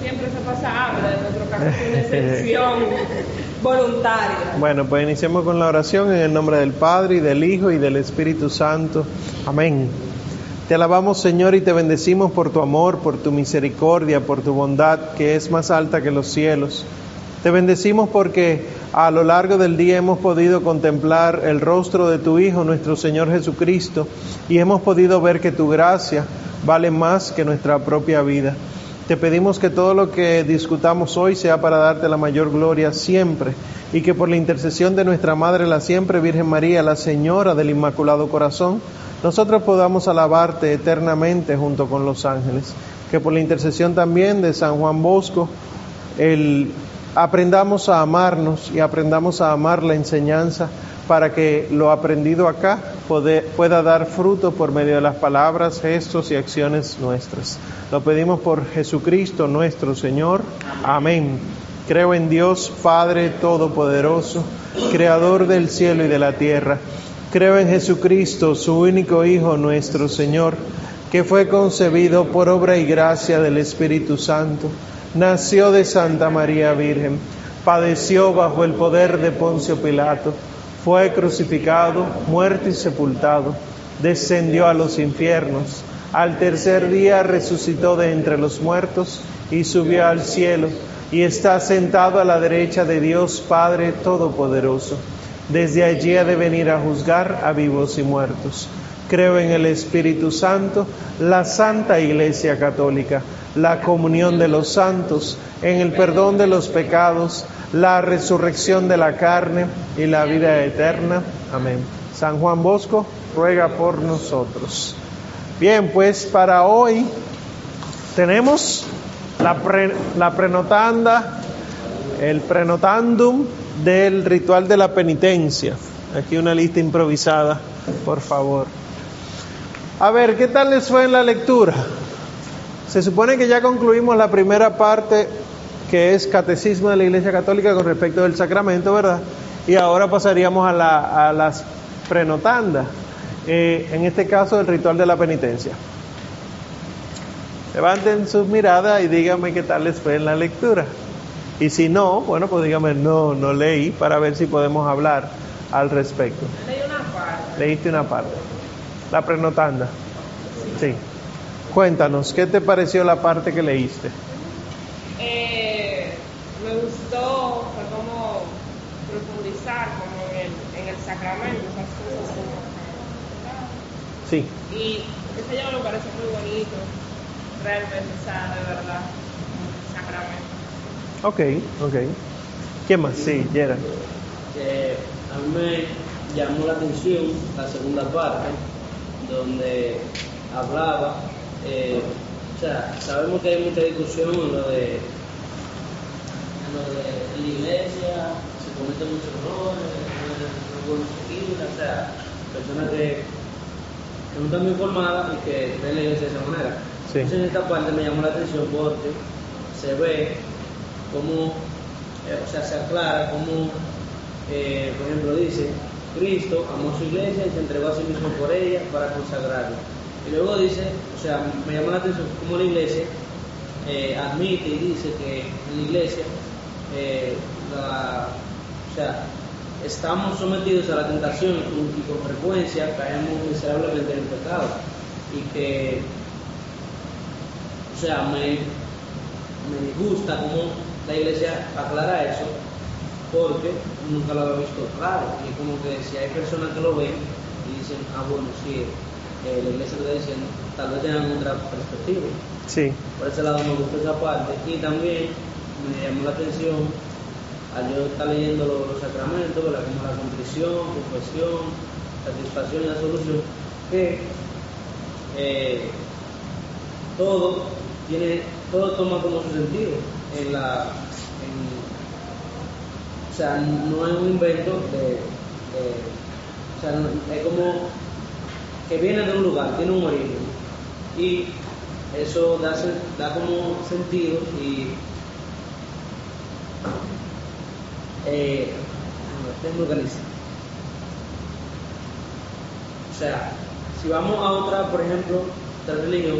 Siempre se pasa hambre, en es una excepción voluntaria. Bueno, pues iniciemos con la oración en el nombre del Padre y del Hijo y del Espíritu Santo. Amén. Te alabamos Señor y te bendecimos por tu amor, por tu misericordia, por tu bondad que es más alta que los cielos. Te bendecimos porque a lo largo del día hemos podido contemplar el rostro de tu Hijo, nuestro Señor Jesucristo, y hemos podido ver que tu gracia vale más que nuestra propia vida. Te pedimos que todo lo que discutamos hoy sea para darte la mayor gloria siempre y que por la intercesión de nuestra Madre, la siempre Virgen María, la Señora del Inmaculado Corazón, nosotros podamos alabarte eternamente junto con los ángeles. Que por la intercesión también de San Juan Bosco, el, aprendamos a amarnos y aprendamos a amar la enseñanza para que lo aprendido acá pueda dar fruto por medio de las palabras, gestos y acciones nuestras. Lo pedimos por Jesucristo nuestro Señor. Amén. Creo en Dios Padre Todopoderoso, Creador del cielo y de la tierra. Creo en Jesucristo, su único Hijo, nuestro Señor, que fue concebido por obra y gracia del Espíritu Santo. Nació de Santa María Virgen, padeció bajo el poder de Poncio Pilato fue crucificado, muerto y sepultado, descendió a los infiernos, al tercer día resucitó de entre los muertos y subió al cielo y está sentado a la derecha de Dios Padre Todopoderoso. Desde allí ha de venir a juzgar a vivos y muertos. Creo en el Espíritu Santo, la Santa Iglesia Católica, la comunión de los santos, en el perdón de los pecados, la resurrección de la carne y la vida eterna. Amén. San Juan Bosco ruega por nosotros. Bien, pues para hoy tenemos la, prenotanda, el prenotandum del ritual de la penitencia. Aquí una lista improvisada, por favor. A ver, ¿qué tal les fue en la lectura? Se supone que ya concluimos la primera parte que es catecismo de la Iglesia Católica con respecto del sacramento, ¿verdad? Y ahora pasaríamos a, la, a las prenotandas, eh, en este caso el ritual de la penitencia. Levanten sus miradas y díganme qué tal les fue en la lectura. Y si no, bueno, pues díganme, no, no leí, para ver si podemos hablar al respecto. Leí una parte. Leíste una parte. La prenotanda. Sí. Cuéntanos, ¿qué te pareció la parte que leíste? Eh, me gustó, fue como profundizar como en el, en el sacramento, esas cosas como Sí. Y ese ya me parece muy bonito, realmente, o sea, de verdad, un sacramento. Ok, ok. ¿Quién más? Sí, Gerard. que a mí me llamó la atención la segunda parte, donde hablaba, eh, o sea, sabemos que hay mucha discusión en lo de, en lo de la iglesia, se cometen muchos errores, seguir, o sea, personas que, que no están muy informadas y que ven la iglesia de esa manera. Sí. Entonces en esta parte me llamó la atención porque se ve cómo, eh, o sea, se aclara cómo, eh, por ejemplo, dice, Cristo amó su iglesia y se entregó a sí mismo por ella para consagrarla. Y luego dice, o sea, me llama la atención cómo la iglesia eh, admite y dice que en la iglesia, eh, o sea, estamos sometidos a la tentación y con frecuencia caemos miserablemente en el pecado. Y que, o sea, me, me gusta cómo la iglesia aclara eso, porque nunca lo había visto claro. Y como que si hay personas que lo ven y dicen, ah, bueno, sí, eh, la iglesia lo está diciendo, tal vez tengan otra perspectiva. Sí. Por ese lado me gustó esa parte. Y también me llamó la atención al yo estar leyendo los, los sacramentos, ¿verdad? como la contrición, confesión, satisfacción y la solución, que eh, todo tiene, todo toma como su sentido en la o sea, no es un invento de, de- o sea, es como que viene de un lugar, tiene un origen y eso da, como sentido y eh, organizar. O sea, si vamos a otra, por ejemplo, otra religión,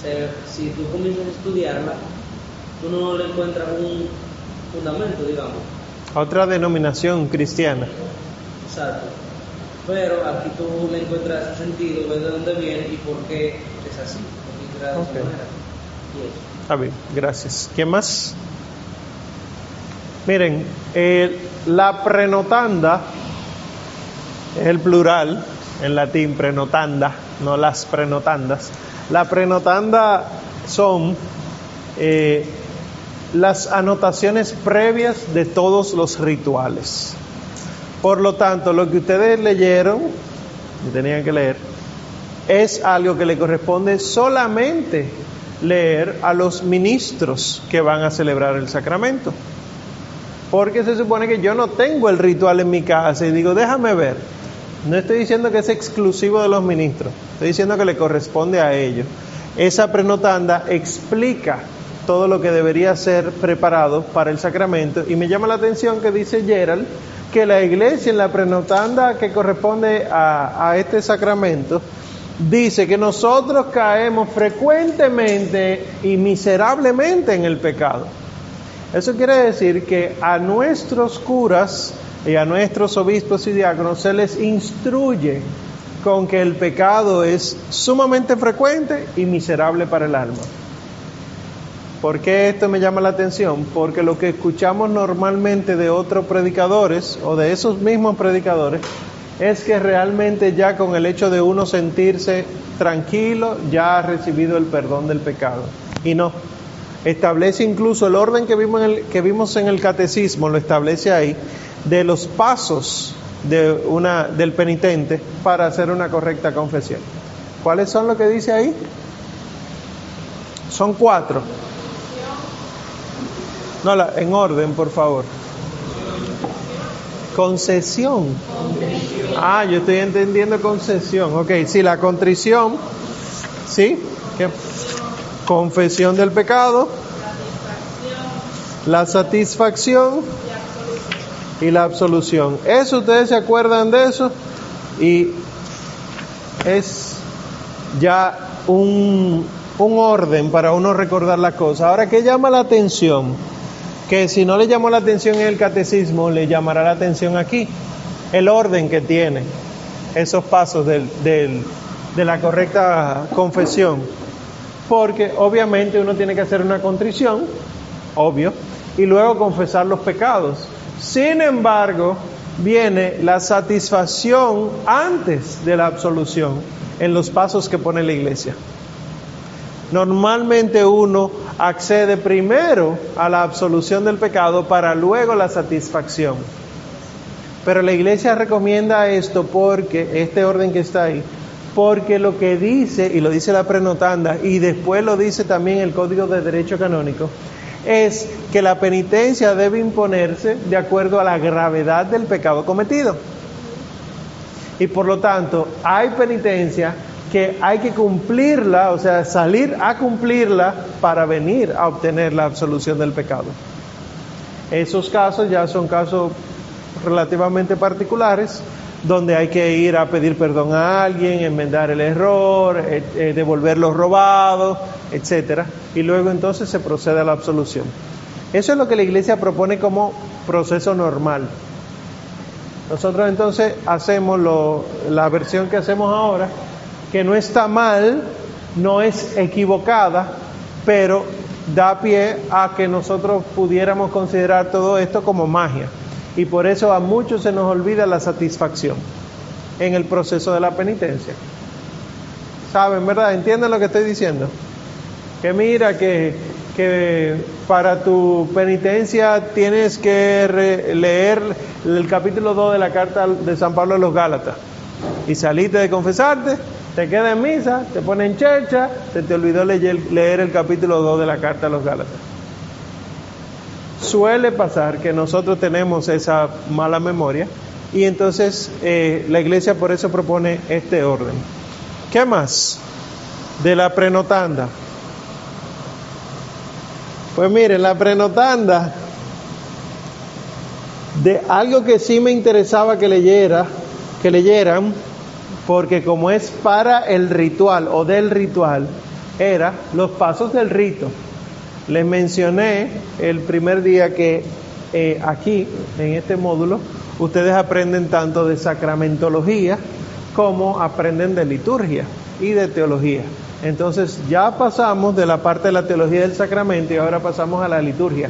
se- si tú comienzas a estudiarla, tú no le encuentras un fundamento, digamos. Otra denominación cristiana. Exacto. Pero aquí tú le encuentras su sentido, ves de dónde viene y por qué es así, por qué es creada de Ok. esa manera. Y eso. Está bien, gracias. ¿Quién más? Miren, eh, la prenotanda es el plural en latín, prenotanda, no las prenotandas. La prenotanda son eh, las anotaciones previas de todos los rituales. Por lo tanto, lo que ustedes leyeron, y tenían que leer, es algo que le corresponde solamente leer a los ministros que van a celebrar el sacramento. Porque se supone que yo no tengo el ritual en mi casa y digo, déjame ver. No estoy diciendo que es exclusivo de los ministros, estoy diciendo que le corresponde a ellos. Esa prenotanda explica todo lo que debería ser preparado para el sacramento y me llama la atención que dice Gerald que la iglesia en la prenotanda que corresponde a, a este sacramento dice que nosotros caemos frecuentemente y miserablemente en el pecado. Eso quiere decir que a nuestros curas y a nuestros obispos y diáconos se les instruye con que el pecado es sumamente frecuente y miserable para el alma. ¿Por qué esto me llama la atención? Porque lo que escuchamos normalmente de otros predicadores o de esos mismos predicadores es que realmente ya con el hecho de uno sentirse tranquilo ya ha recibido el perdón del pecado. Y no, establece incluso el orden que vimos en el, que vimos en el catecismo, lo establece ahí, de los pasos de una, del penitente para hacer una correcta confesión. ¿Cuáles son lo que dice ahí? Son cuatro. No, la- en orden, por favor. Concesión. Ah, yo estoy entendiendo concesión. Ok, sí, la contrición. ¿Sí? ¿Qué? Confesión del pecado. La satisfacción y la absolución. ¿Eso ustedes se acuerdan de eso? Y es ya un, un orden para uno recordar las cosas. Ahora, ¿qué llama la atención? Que si no le llamó la atención en el catecismo, le llamará la atención aquí. El orden que tiene esos pasos de la correcta confesión. Porque obviamente uno tiene que hacer una contrición, obvio, y luego confesar los pecados. Sin embargo, viene la satisfacción antes de la absolución en los pasos que pone la iglesia. Normalmente uno accede primero a la absolución del pecado para luego la satisfacción. Pero la iglesia recomienda esto porque, este orden que está ahí, porque lo que dice, y lo dice la prenotanda, y después lo dice también el Código de Derecho Canónico, es que la penitencia debe imponerse de acuerdo a la gravedad del pecado cometido. Y por lo tanto, hay penitencia que hay que cumplirla, o sea, salir a cumplirla para venir a obtener la absolución del pecado. Esos casos ya son casos relativamente particulares, donde hay que ir a pedir perdón a alguien, enmendar el error, eh, eh, devolver los robados, etcétera, y luego entonces se procede a la absolución. Eso es lo que la iglesia propone como proceso normal. Nosotros entonces hacemos la versión que hacemos ahora, que no está mal, no es equivocada, pero da pie a que nosotros pudiéramos considerar todo esto como magia. Y por eso a muchos se nos olvida la satisfacción en el proceso de la penitencia. ¿Saben, verdad? ¿Entienden lo que estoy diciendo? Que mira que, que para tu penitencia tienes que leer el capítulo 2 de la carta de San Pablo a los Gálatas. Y saliste de confesarte, te quedas en misa, te pones en chercha, se te olvidó leer, leer el capítulo 2 de la carta a los Gálatas. Suele pasar que nosotros tenemos esa mala memoria y entonces eh, la iglesia por eso propone este orden. ¿Qué más? De la prenotanda. Pues miren, la prenotanda, de algo que sí me interesaba que leyera, que leyeran, porque como es para el ritual o del ritual, era los pasos del rito. Les mencioné el primer día que eh, aquí, en este módulo, ustedes aprenden tanto de sacramentología como aprenden de liturgia y de teología. Entonces ya pasamos de la parte de la teología del sacramento y ahora pasamos a la liturgia.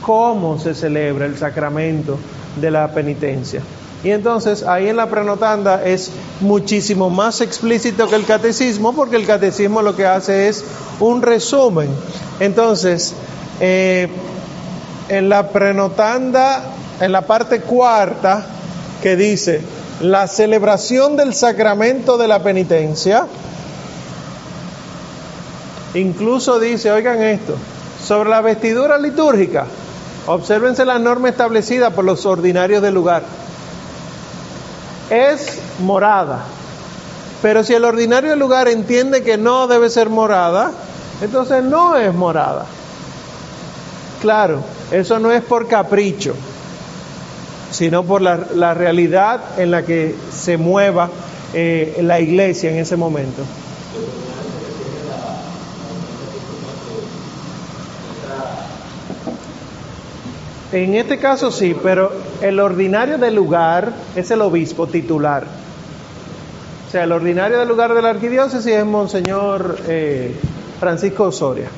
¿Cómo se celebra el sacramento de la penitencia? Y entonces ahí en la prenotanda es muchísimo más explícito que el catecismo porque el catecismo lo que hace es un resumen. Entonces, eh, en la prenotanda, en la parte cuarta, que dice la celebración del sacramento de la penitencia, incluso dice, oigan esto, sobre la vestidura litúrgica, obsérvense la norma establecida por los ordinarios del lugar es morada. Pero si el ordinario lugar entiende que no debe ser morada, entonces no es morada. Claro, eso no es por capricho, sino por la, la realidad en la que se mueva eh, la iglesia en ese momento. En este caso sí, pero el ordinario del lugar es el obispo titular. O sea, el ordinario del lugar de la arquidiócesis es Monseñor eh, Francisco Osoria.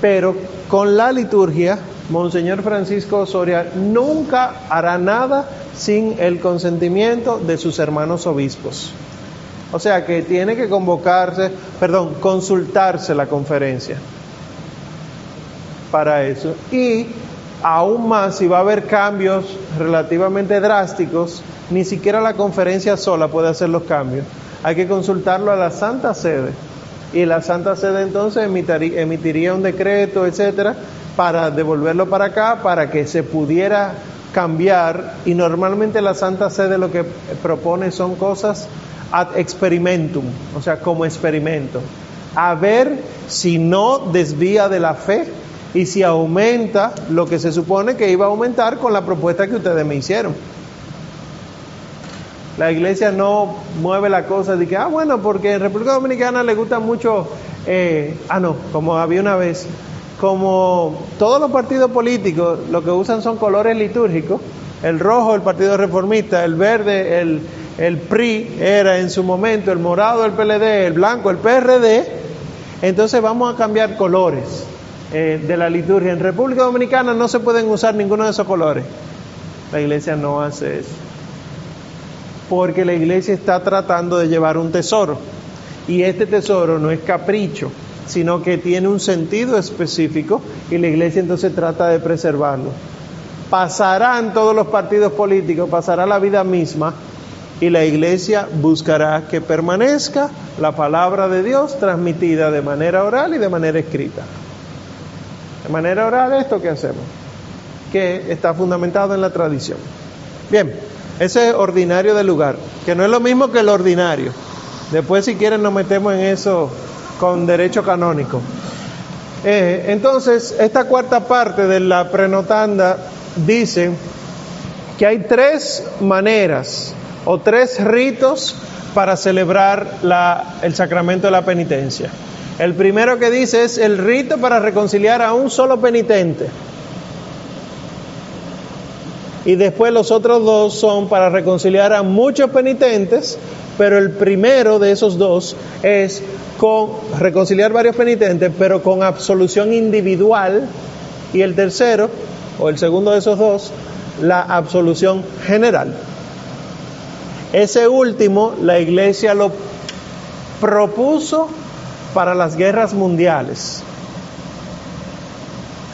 Pero con la liturgia, Monseñor Francisco Osoria nunca hará nada sin el consentimiento de sus hermanos obispos. O sea que tiene que convocarse, perdón, consultarse la conferencia para eso. Y aún más si va a haber cambios relativamente drásticos, ni siquiera la conferencia sola puede hacer los cambios. Hay que consultarlo a la Santa Sede. Y la Santa Sede entonces emitiría un decreto, etcétera, para devolverlo para acá, para que se pudiera cambiar. Y normalmente la Santa Sede lo que propone son cosas ad experimentum, o sea, como experimento. A ver si no desvía de la fe y si aumenta lo que se supone que iba a aumentar con la propuesta que ustedes me hicieron. La iglesia no mueve la cosa de que, ah, bueno, porque en República Dominicana le gusta mucho, eh, ah, no, como había una vez, como todos los partidos políticos lo que usan son colores litúrgicos, el rojo el Partido Reformista, el verde el, el PRI era en su momento, el morado el PLD, el blanco el PRD, entonces vamos a cambiar colores. Eh, de la liturgia. En República Dominicana no se pueden usar ninguno de esos colores. La iglesia no hace eso. Porque la iglesia está tratando de llevar un tesoro. Y este tesoro no es capricho, sino que tiene un sentido específico y la iglesia entonces trata de preservarlo. Pasarán todos los partidos políticos, pasará la vida misma y la iglesia buscará que permanezca la palabra de Dios transmitida de manera oral y de manera escrita. De manera oral, esto que hacemos, que está fundamentado en la tradición. Bien, ese es ordinario del lugar, que no es lo mismo que el ordinario. Después, si quieren, nos metemos en eso con derecho canónico. Eh, entonces, esta cuarta parte de la prenotanda dice que hay tres maneras o tres ritos para celebrar el sacramento de la penitencia. El primero que dice es el rito para reconciliar a un solo penitente. Y después los otros dos son para reconciliar a muchos penitentes, pero el primero de esos dos es con reconciliar varios penitentes, pero con absolución individual. Y el tercero, o el segundo de esos dos, la absolución general. Ese último, la iglesia lo propuso para las guerras mundiales,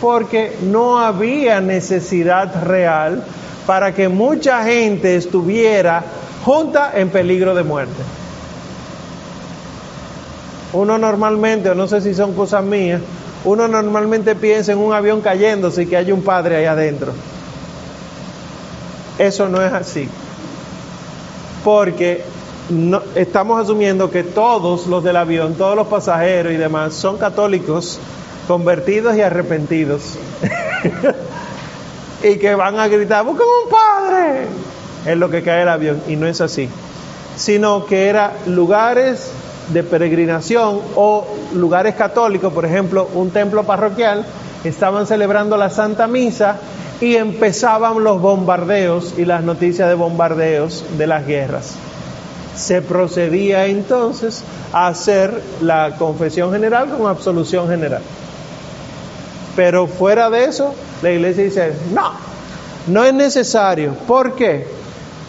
porque no había necesidad real para que mucha gente estuviera junta en peligro de muerte. Uno normalmente, o no sé si son cosas mías, uno normalmente piensa en un avión cayéndose y que hay un padre ahí adentro. Eso no es así. Porque no, estamos asumiendo que todos los del avión, todos los pasajeros y demás son católicos convertidos y arrepentidos. y que van a gritar, busquen un padre. Es lo que cae el avión y no es así. Sino que eran lugares de peregrinación o lugares católicos, por ejemplo, un templo parroquial, estaban celebrando la Santa Misa y empezaban los bombardeos y las noticias de bombardeos de las guerras. Se procedía entonces a hacer la confesión general con absolución general. Pero fuera de eso, la iglesia dice, no, no es necesario. ¿Por qué?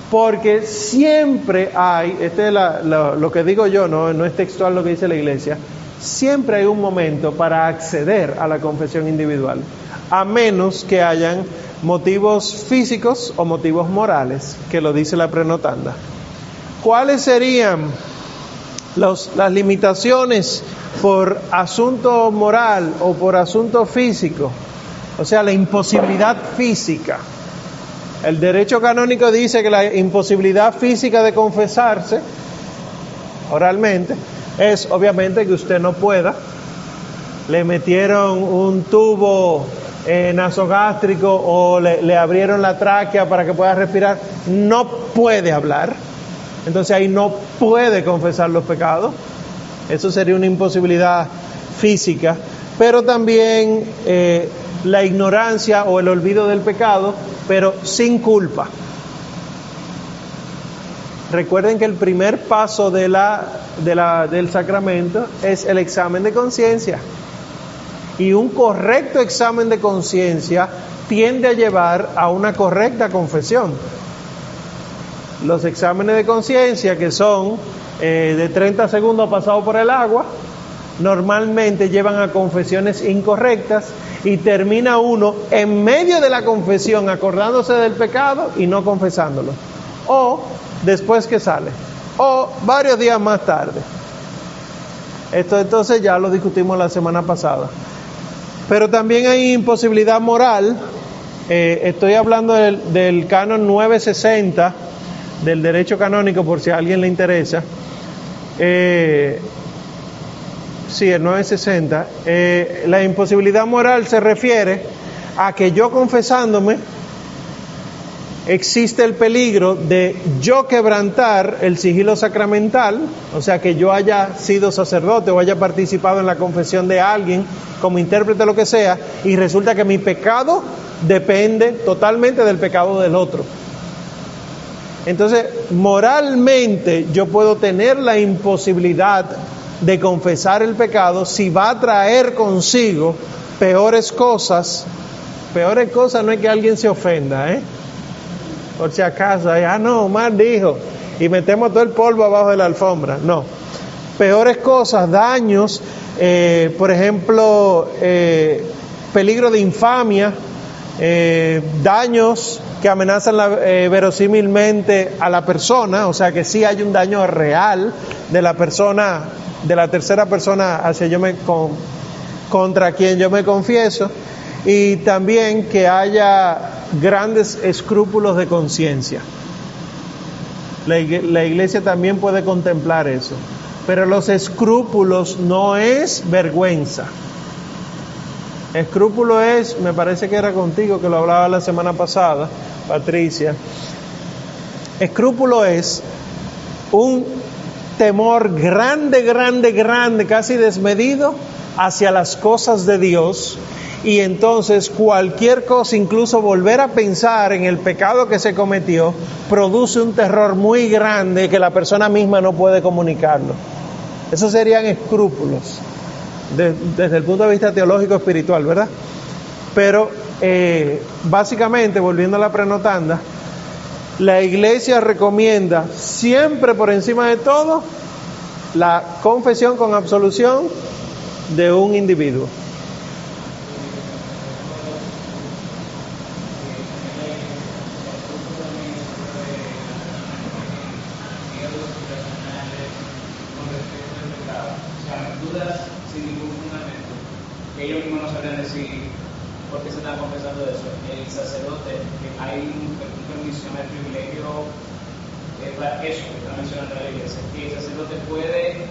Porque siempre hay, este es lo que digo yo, no, no es textual lo que dice la iglesia, siempre hay un momento para acceder a la confesión individual, a menos que hayan motivos físicos o motivos morales, que lo dice la prenotanda. ¿Cuáles serían las limitaciones por asunto moral o por asunto físico? O sea, la imposibilidad física. El derecho canónico dice que la imposibilidad física de confesarse oralmente es obviamente que usted no pueda. Le metieron un tubo nasogástrico o le, le abrieron la tráquea para que pueda respirar. No puede hablar. Entonces ahí no puede confesar los pecados. Eso sería una imposibilidad física. Pero también eh, la ignorancia o el olvido del pecado, pero sin culpa. Recuerden que el primer paso del sacramento es el examen de conciencia. Y un correcto examen de conciencia tiende a llevar a una correcta confesión. Los exámenes de conciencia, que son eh, de 30 segundos pasado por el agua, normalmente llevan a confesiones incorrectas y termina uno en medio de la confesión acordándose del pecado y no confesándolo. O después que sale. O varios días más tarde. Esto entonces ya lo discutimos la semana pasada. Pero también hay imposibilidad moral. Eh, estoy hablando del, del canon 960 del derecho canónico por si a alguien le interesa. Eh, Sí, el 960. Eh, la imposibilidad moral se refiere a que yo confesándome existe el peligro de yo quebrantar el sigilo sacramental, o sea, que yo haya sido sacerdote o haya participado en la confesión de alguien como intérprete, lo que sea, y resulta que mi pecado depende totalmente del pecado del otro. Entonces, moralmente yo puedo tener la imposibilidad de confesar el pecado si va a traer consigo peores cosas. Peores cosas no es que alguien se ofenda, ¿eh? Por si acaso, ah, no, mal dijo, y metemos todo el polvo abajo de la alfombra. No. Peores cosas, daños, eh, por ejemplo, eh, peligro de infamia, eh, daños que amenazan la, verosímilmente a la persona, o sea que sí hay un daño real de la persona de la tercera persona hacia yo me contra quien yo me confieso y también que haya grandes escrúpulos de conciencia. La, la iglesia también puede contemplar eso, pero los escrúpulos no es vergüenza. Escrúpulo es, me parece que era contigo que lo hablaba la semana pasada, Patricia. Escrúpulo es un temor grande, grande, grande, casi desmedido hacia las cosas de Dios y entonces cualquier cosa, incluso volver a pensar en el pecado que se cometió, produce un terror muy grande que la persona misma no puede comunicarlo. Esos serían escrúpulos desde el punto de vista teológico espiritual, ¿verdad? Pero eh, básicamente, volviendo a la prenotanda, la iglesia recomienda siempre por encima de todo la confesión con absolución de un individuo. ellos mismos no sabrían decir por qué se están confesando eso. El sacerdote, que hay un permiso, el privilegio eh, para eso que está mencionando la iglesia, que el sacerdote puede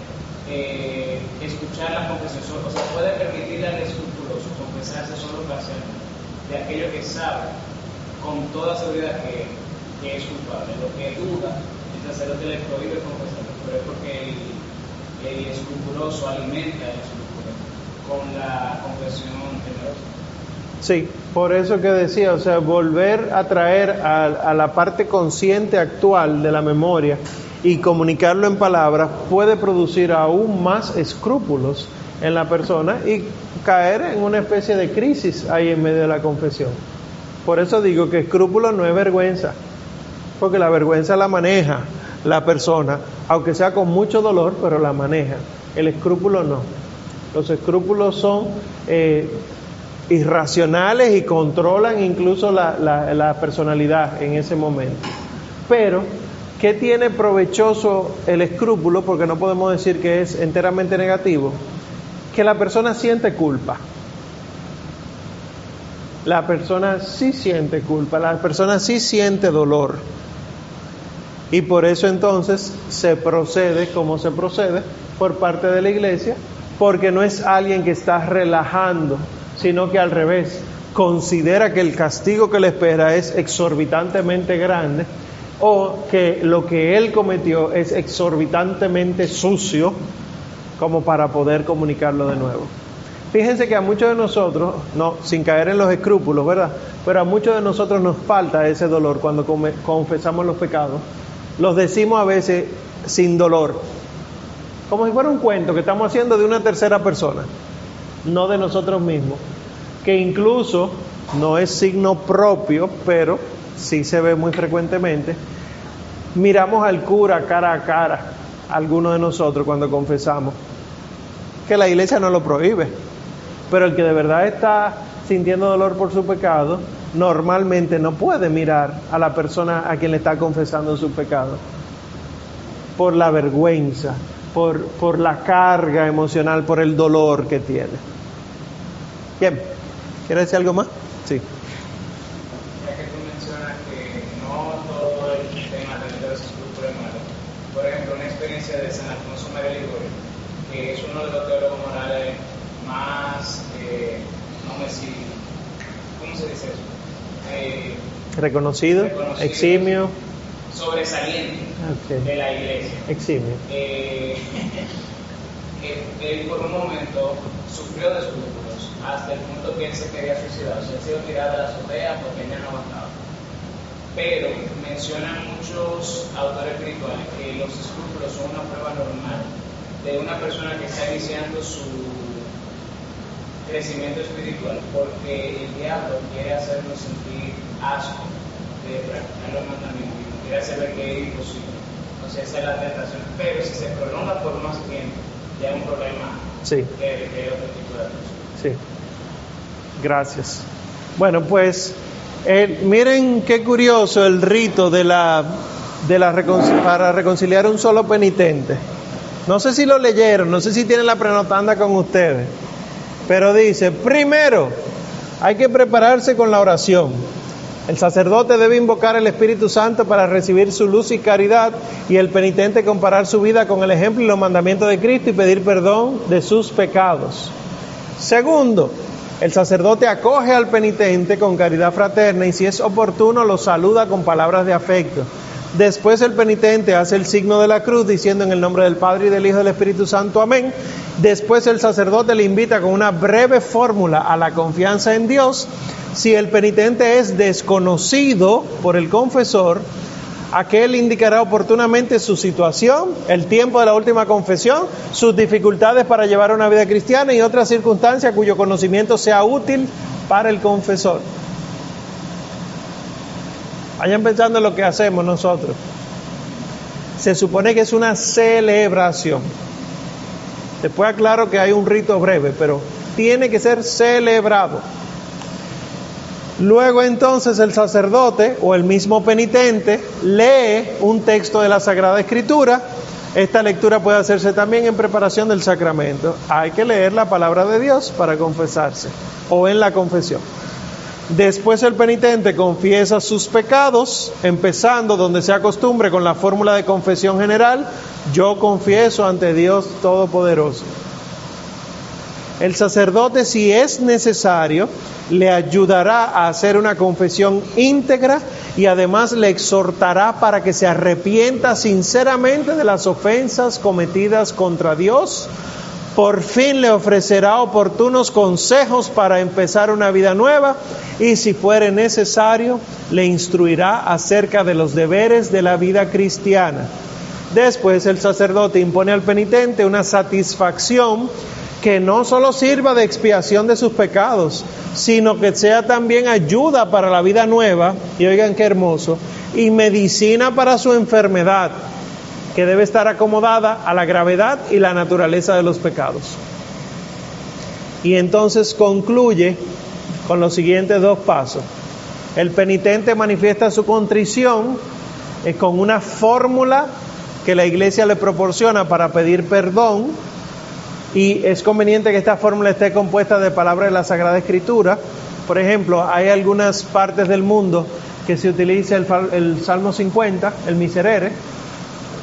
eh, escuchar la confesión, o sea, puede permitirle al escrupuloso confesarse solo parcialmente de aquello que sabe con toda seguridad que, que es culpable. Lo que duda, el sacerdote le prohíbe confesar, pero es porque el, el escrupuloso alimenta el escrúpulo con la confesión temerosa. Sí, por eso que decía, o sea, volver a traer a, a, la parte consciente actual de la memoria y comunicarlo en palabras puede producir aún más escrúpulos en la persona y caer en una especie de crisis ahí en medio de la confesión. Por eso digo que escrúpulo no es vergüenza, porque la vergüenza la maneja la persona, aunque sea con mucho dolor, pero la maneja. El escrúpulo no. Los escrúpulos son eh, irracionales y controlan incluso la, la, la personalidad en ese momento. Pero, ¿qué tiene provechoso el escrúpulo? Porque no podemos decir que es enteramente negativo. Que la persona siente culpa. La persona sí siente culpa, la persona sí siente dolor. Y por eso entonces se procede como se procede por parte de la iglesia, porque no es alguien que está relajando, sino que al revés, considera que el castigo que le espera es exorbitantemente grande o que lo que él cometió es exorbitantemente sucio como para poder comunicarlo de nuevo. Fíjense que a muchos de nosotros, no, sin caer en los escrúpulos, ¿verdad? Pero a muchos de nosotros nos falta ese dolor cuando confesamos los pecados. Los decimos a veces sin dolor, como si fuera un cuento que estamos haciendo de una tercera persona, no de nosotros mismos, que incluso no es signo propio, pero sí se ve muy frecuentemente. Miramos al cura cara a cara, algunos de nosotros cuando confesamos, que la iglesia no lo prohíbe, pero el que de verdad está sintiendo dolor por su pecado, normalmente no puede mirar a la persona a quien le está confesando su pecado, por la vergüenza, por, por la carga emocional, por el dolor que tiene. Bien, ¿quiere decir algo más? Sí. Ya que tú mencionas que no todo el tema escrúpulos es malo. Por ejemplo, una experiencia de San Alfonso María Ligorio, que es uno de los teólogos morales más, eh, no me si, ¿cómo se dice eso? Eh, reconocido, reconocido, eximio, sobresaliente Ok. de la iglesia. eximio. Eh, él por un momento sufrió de escrúpulos hasta el punto que él se quería suicidar, o sea, se iba a tirar de la azotea porque ya no aguantaba. Pero mencionan muchos autores espirituales que los escrúpulos son una prueba normal de una persona que está iniciando su crecimiento espiritual, porque el diablo quiere hacernos sentir asco de practicar los mandamientos, quiere hacer ver que es imposible. Entonces esa es la tentación. Pero si se prolonga por más tiempo, ya es un problema Sí. que requiere otro tipo de atención. Sí. Gracias. Bueno, pues eh, miren qué curioso el rito de la, de la para reconciliar un solo penitente. No sé si lo leyeron, no sé si tienen la prenotanda con ustedes, pero dice, primero, hay que prepararse con la oración. El sacerdote debe invocar el Espíritu Santo para recibir su luz y caridad y el penitente comparar su vida con el ejemplo y los mandamientos de Cristo y pedir perdón de sus pecados. Segundo, el sacerdote acoge al penitente con caridad fraterna y si es oportuno lo saluda con palabras de afecto. Después el penitente hace el signo de la cruz diciendo en el nombre del Padre y del Hijo y del Espíritu Santo, amén. Después el sacerdote le invita con una breve fórmula a la confianza en Dios. Si el penitente es desconocido por el confesor, aquel indicará oportunamente su situación, el tiempo de la última confesión, sus dificultades para llevar una vida cristiana y otras circunstancias cuyo conocimiento sea útil para el confesor. Vayan pensando en lo que hacemos nosotros. Se supone que es una celebración. Después aclaro que hay un rito breve, pero tiene que ser celebrado. Luego entonces el sacerdote o el mismo penitente lee un texto de la Sagrada Escritura. Esta lectura puede hacerse también en preparación del sacramento. Hay que leer la palabra de Dios para confesarse o en la confesión. Después el penitente confiesa sus pecados, empezando donde se acostumbre con la fórmula de confesión general, yo confieso ante Dios Todopoderoso. El sacerdote, si es necesario, le ayudará a hacer una confesión íntegra y además le exhortará para que se arrepienta sinceramente de las ofensas cometidas contra Dios. Por fin le ofrecerá oportunos consejos para empezar una vida nueva y si fuere necesario le instruirá acerca de los deberes de la vida cristiana. Después el sacerdote impone al penitente una satisfacción que no solo sirva de expiación de sus pecados, sino que sea también ayuda para la vida nueva, y oigan qué hermoso, y medicina para su enfermedad, que debe estar acomodada a la gravedad y la naturaleza de los pecados. Y entonces concluye con los siguientes dos pasos. El penitente manifiesta su contrición eh, con una fórmula que la iglesia le proporciona para pedir perdón y es conveniente que esta fórmula esté compuesta de palabras de la Sagrada Escritura. Por ejemplo, hay algunas partes del mundo que se utiliza el, Salmo 50, el miserere,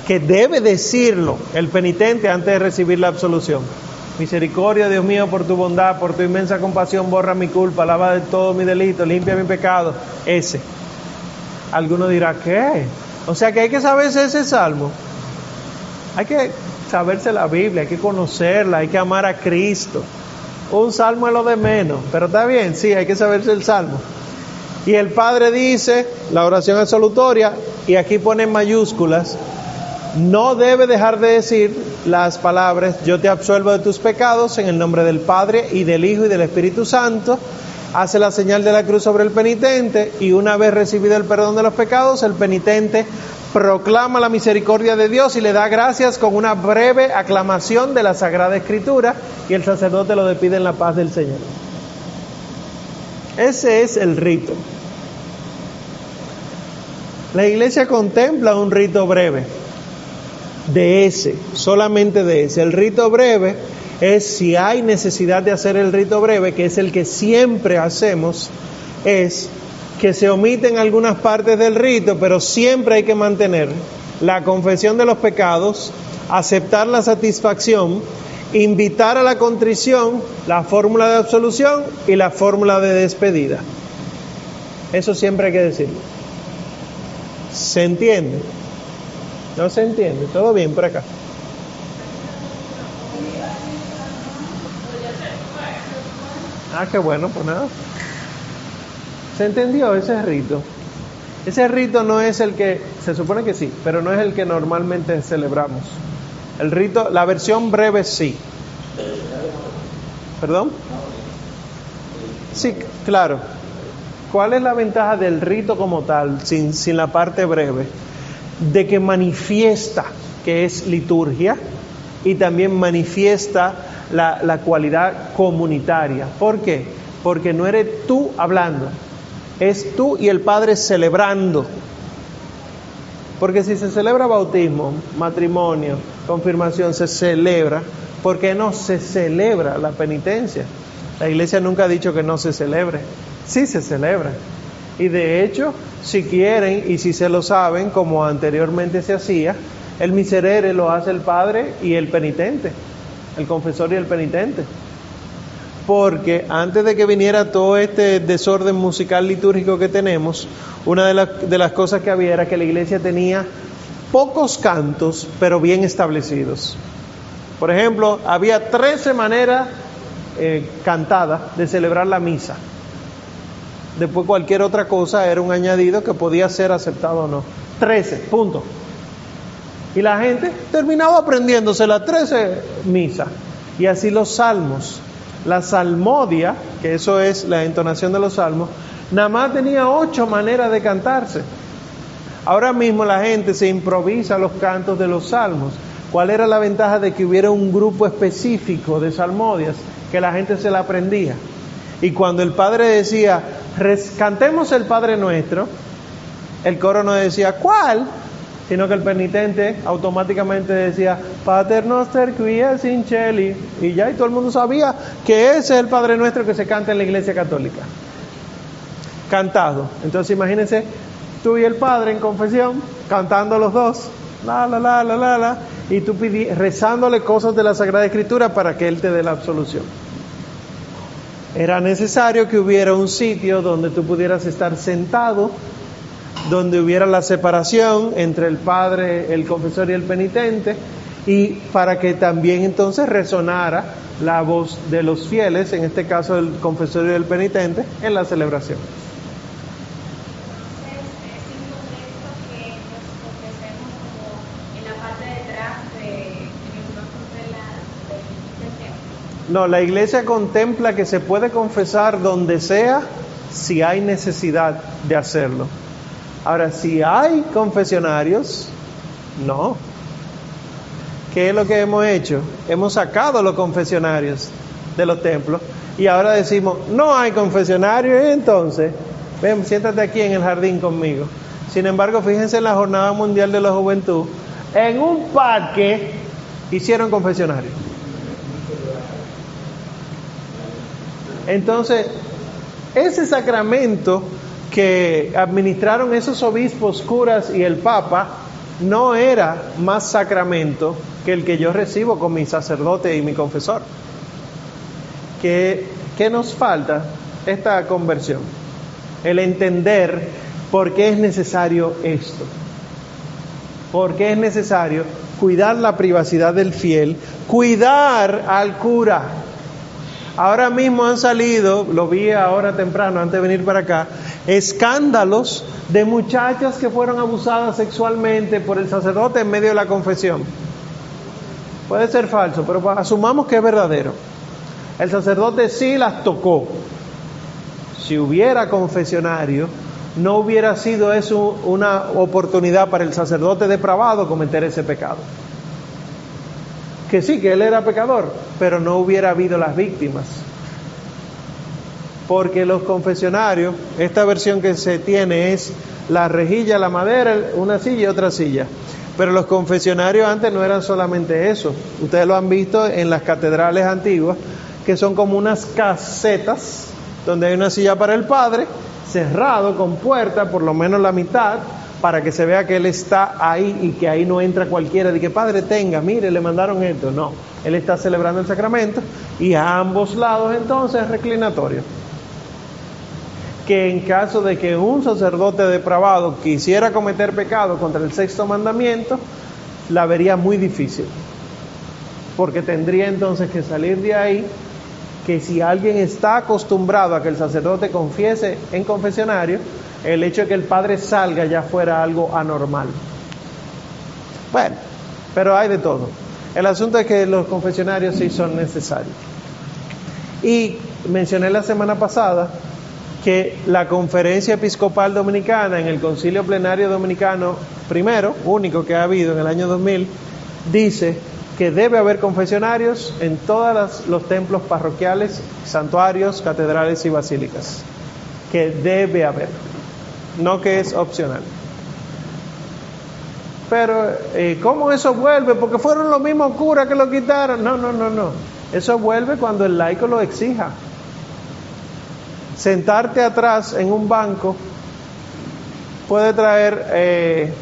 que debe decirlo el penitente antes de recibir la absolución. Misericordia, Dios mío, por tu bondad, por tu inmensa compasión, borra mi culpa, lava de todo mi delito, limpia mi pecado. Ese. Alguno dirá, ¿qué? O sea que hay que saberse ese salmo. Hay que saberse la Biblia, hay que conocerla, hay que amar a Cristo. Un salmo es lo de menos, pero está bien, sí, hay que saberse el salmo. Y el Padre dice, la oración absolutoria, y aquí pone en mayúsculas, no debe dejar de decir las palabras, yo te absuelvo de tus pecados en el nombre del Padre y del Hijo y del Espíritu Santo. Hace la señal de la cruz sobre el penitente y una vez recibido el perdón de los pecados, el penitente proclama la misericordia de Dios y le da gracias con una breve aclamación de la Sagrada Escritura y el sacerdote lo despide en la paz del Señor. Ese es el rito. La iglesia contempla un rito breve, de ese, solamente de ese. El rito breve es si hay necesidad de hacer el rito breve, que es el que siempre hacemos, es que se omiten algunas partes del rito, pero siempre hay que mantener la confesión de los pecados, aceptar la satisfacción, invitar a la contrición, la fórmula de absolución y la fórmula de despedida. Eso siempre hay que decirlo. ¿Se entiende? ¿No se entiende? ¿Todo bien por acá? Ah, qué bueno, pues nada. ¿Se entendió ese rito? Ese rito no es el que, se supone que sí, pero no es el que normalmente celebramos. El rito, la versión breve sí. ¿Perdón? Sí, claro. ¿Cuál es la ventaja del rito como tal, sin, sin la parte breve? De que manifiesta que es liturgia y también manifiesta la, la cualidad comunitaria. ¿Por qué? Porque no eres tú hablando, es tú y el Padre celebrando. Porque si se celebra bautismo, matrimonio, confirmación, se celebra, ¿por qué no se celebra la penitencia? La iglesia nunca ha dicho que no se celebre, sí se celebra. Y de hecho, si quieren y si se lo saben, como anteriormente se hacía, el miserere lo hace el Padre y el penitente, el confesor y el penitente porque antes de que viniera todo este desorden musical litúrgico que tenemos, una de, las cosas que había era que la iglesia tenía pocos cantos, pero bien establecidos. Por ejemplo, había 13 maneras eh, cantadas de celebrar la misa. Después cualquier otra cosa era un añadido que podía ser aceptado o no. 13, punto. Y la gente terminaba aprendiéndose las 13 misas. Y así los salmos. La salmodia, que eso es la entonación de los salmos, nada más tenía ocho maneras de cantarse. Ahora mismo la gente se improvisa los cantos de los salmos. ¿Cuál era la ventaja de que hubiera un grupo específico de salmodias que la gente se la aprendía? Y cuando el padre decía, cantemos el Padre Nuestro, el coro no decía, ¿cuál? Sino que el penitente automáticamente decía, Pater noster qui es in celi, y ya y todo el mundo sabía que ese es el Padre Nuestro que se canta en la iglesia católica. Cantado. Entonces imagínense tú y el Padre en confesión, cantando los dos, la, la, la, la, la, la, y tú rezándole cosas de la Sagrada Escritura para que Él te dé la absolución. Era necesario que hubiera un sitio donde tú pudieras estar sentado, donde hubiera la separación entre el padre, el confesor y el penitente, y para que también entonces resonara la voz de los fieles, en este caso el confesor y el penitente, en la celebración. No, la iglesia contempla que se puede confesar donde sea si hay necesidad de hacerlo. Ahora, si hay confesionarios, no. ¿Qué es lo que hemos hecho? Hemos sacado los confesionarios de los templos y ahora decimos, no hay confesionarios, entonces, ven, siéntate aquí en el jardín conmigo. Sin embargo, fíjense en la Jornada Mundial de la Juventud, en un parque hicieron confesionarios. Entonces, ese sacramento que administraron esos obispos, curas y el Papa, no era más sacramento que el que yo recibo con mi sacerdote y mi confesor. ¿Qué, qué nos falta? Esta conversión. El entender por qué es necesario esto. ¿Por qué es necesario cuidar la privacidad del fiel, cuidar al cura, Ahora mismo han salido, lo vi ahora temprano antes de venir para acá, escándalos de muchachas que fueron abusadas sexualmente por el sacerdote en medio de la confesión. Puede ser falso, pero asumamos que es verdadero. El sacerdote sí las tocó. Si hubiera confesionario, no hubiera sido eso una oportunidad para el sacerdote depravado cometer ese pecado que sí, que él era pecador, pero no hubiera habido las víctimas. Porque los confesionarios, esta versión que se tiene es la rejilla, la madera, una silla y otra silla. Pero los confesionarios antes no eran solamente eso. Ustedes lo han visto en las catedrales antiguas, que son como unas casetas donde hay una silla para el padre, cerrado con puerta, por lo menos la mitad, para que se vea que Él está ahí y que ahí no entra cualquiera, de que Padre tenga, mire, le mandaron esto. No, Él está celebrando el sacramento y a ambos lados entonces es reclinatorio. Que en caso de que un sacerdote depravado quisiera cometer pecado contra el sexto mandamiento, la vería muy difícil. Porque tendría entonces que salir de ahí que si alguien está acostumbrado a que el sacerdote confiese en confesionario, el hecho de que el padre salga ya fuera algo anormal. Bueno, pero hay de todo. El asunto es que los confesionarios sí son necesarios. Y mencioné la semana pasada que la conferencia episcopal dominicana en el concilio plenario dominicano primero, único que ha habido en el año 2000, dice que debe haber confesionarios en todos los templos parroquiales, santuarios, catedrales y basílicas. Que debe haber no que es opcional. Pero, eh, ¿cómo eso vuelve? Porque fueron los mismos curas que lo quitaron. No, no, no, no. Eso vuelve cuando el laico lo exija. Sentarte atrás en un banco puede traer eh,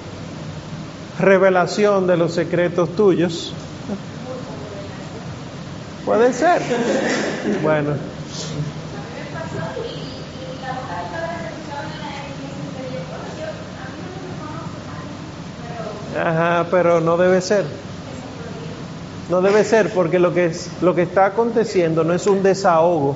revelación de los secretos tuyos. Puede ser. Bueno. Ajá, pero no debe ser. No debe ser porque lo que, es, lo que está aconteciendo no es un desahogo,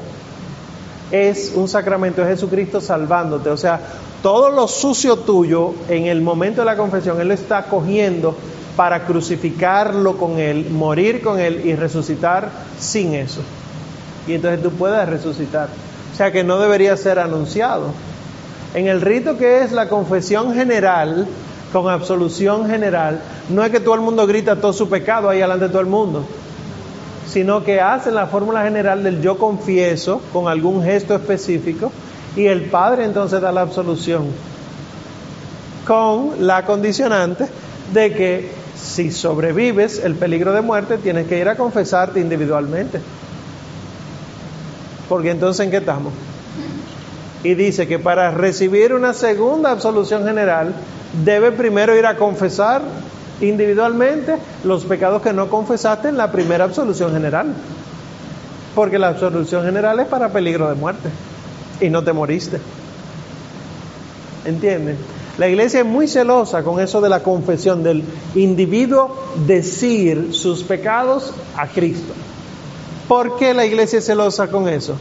es un sacramento de Jesucristo salvándote. O sea, todo lo sucio tuyo en el momento de la confesión, Él lo está cogiendo para crucificarlo con Él, morir con Él y resucitar sin eso. Y entonces tú puedes resucitar. O sea que no debería ser anunciado. En el rito que es la confesión general, con absolución general, no es que todo el mundo grita todo su pecado ahí delante de todo el mundo, sino que hacen la fórmula general del yo confieso con algún gesto específico y el Padre entonces da la absolución con la condicionante de que si sobrevives el peligro de muerte tienes que ir a confesarte individualmente. Porque entonces ¿en qué estamos? Y dice que para recibir una segunda absolución general debe primero ir a confesar individualmente los pecados que no confesaste en la primera absolución general. Porque la absolución general es para peligro de muerte. Y no te moriste. ¿Entienden? La iglesia es muy celosa con eso de la confesión, del individuo decir sus pecados a Cristo. ¿Por qué la iglesia es celosa con eso?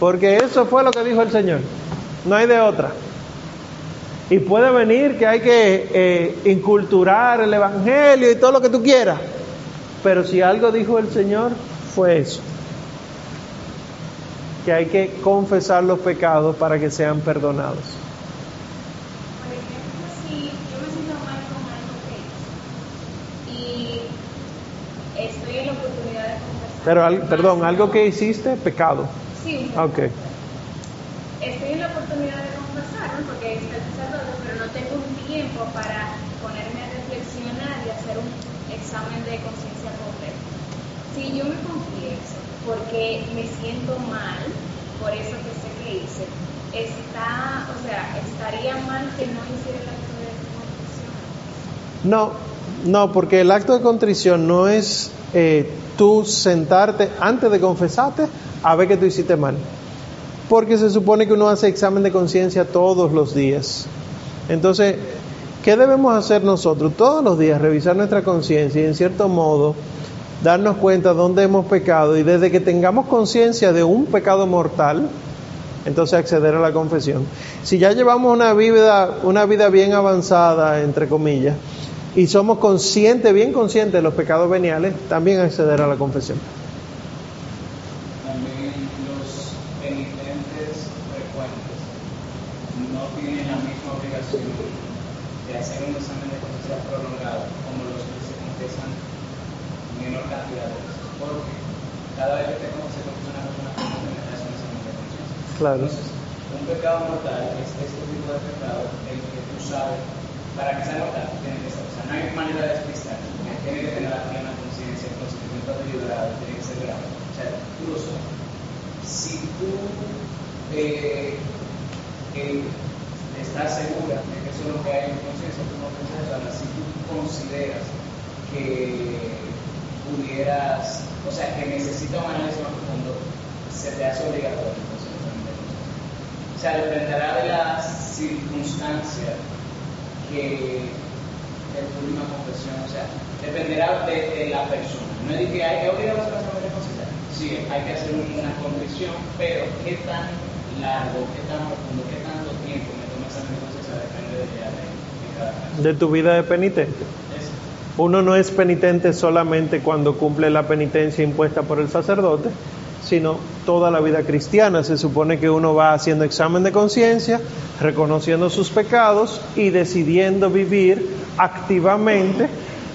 Porque eso fue lo que dijo el Señor. No hay de otra. Y puede venir que hay que eh, inculturar el Evangelio y todo lo que tú quieras. Pero si algo dijo el Señor, fue eso. Que hay que confesar los pecados para que sean perdonados. Por ejemplo, si yo me siento mal con algo que hice y estoy en la oportunidad de confesar. Pero, al- perdón, algo que hiciste, pecado. Sí, Ok. Estoy en la oportunidad de confesar, ¿no? porque el sacerdote, pero no tengo un tiempo para ponerme a reflexionar y hacer un examen de conciencia completo. Si yo me confieso porque me siento mal por eso que sé que hice, está, o sea, estaría mal que no hiciera el acto de confesión. No, no, porque el acto de contrición no es eh, tú sentarte antes de confesarte a ver que tú hiciste mal. Porque se supone que uno hace examen de conciencia todos los días. Entonces, ¿qué debemos hacer nosotros? Todos los días revisar nuestra conciencia y en cierto modo darnos cuenta dónde hemos pecado y desde que tengamos conciencia de un pecado mortal, entonces acceder a la confesión. Si ya llevamos una vida, una vida bien avanzada, entre comillas, y somos conscientes, bien conscientes de los pecados veniales, también acceder a la confesión. También los penitentes frecuentes no tienen la misma obligación de hacer un examen de conciencia prolongado como los que se confiesan menor cantidad de veces. Porque cada vez que te se confiesa una persona común, te hace un examen de conciencia. Claro. Entonces, un pecado mortal es este tipo de pecado el que tú sabes, para que sea mortal, tiene que ser. O sea, no hay manera de despistar. Tiene que tener la plena conciencia, el consentimiento deliberado, tiene que ser grave. O sea, tú lo sabes. Si tú eh, eh, estás segura de que eso es lo que hay en tu conciencia, tú no piensas eso. Ahora, si tú consideras que pudieras, o sea, que necesita un análisis más profundo, se te hace obligatorio. entonces, el examen de conciencia. O sea, dependerá de la circunstancia que es tu última confesión, o sea, dependerá de, de la persona. No es de que hay que obligar a hacer la examen de conciencia. Sí, hay que hacer una confesión, pero qué tan largo, qué tan profundo, qué tanto tiempo me toma el examen de conciencia depende de, de, de cada caso. De tu vida de penitente. Uno no es penitente solamente cuando cumple la penitencia impuesta por el sacerdote, sino toda la vida cristiana. Se supone que uno va haciendo examen de conciencia, reconociendo sus pecados y decidiendo vivir activamente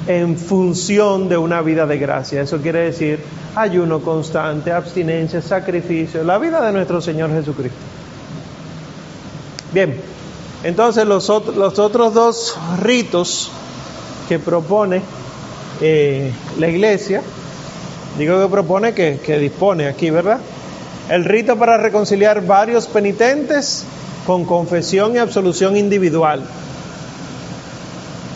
en función de una vida de gracia. Eso quiere decir ayuno constante, abstinencia, sacrificio, la vida de nuestro Señor Jesucristo. Bien, entonces los, los otros dos ritos que propone eh, la iglesia, digo que propone que, que dispone aquí, ¿verdad? El rito para reconciliar varios penitentes con confesión y absolución individual,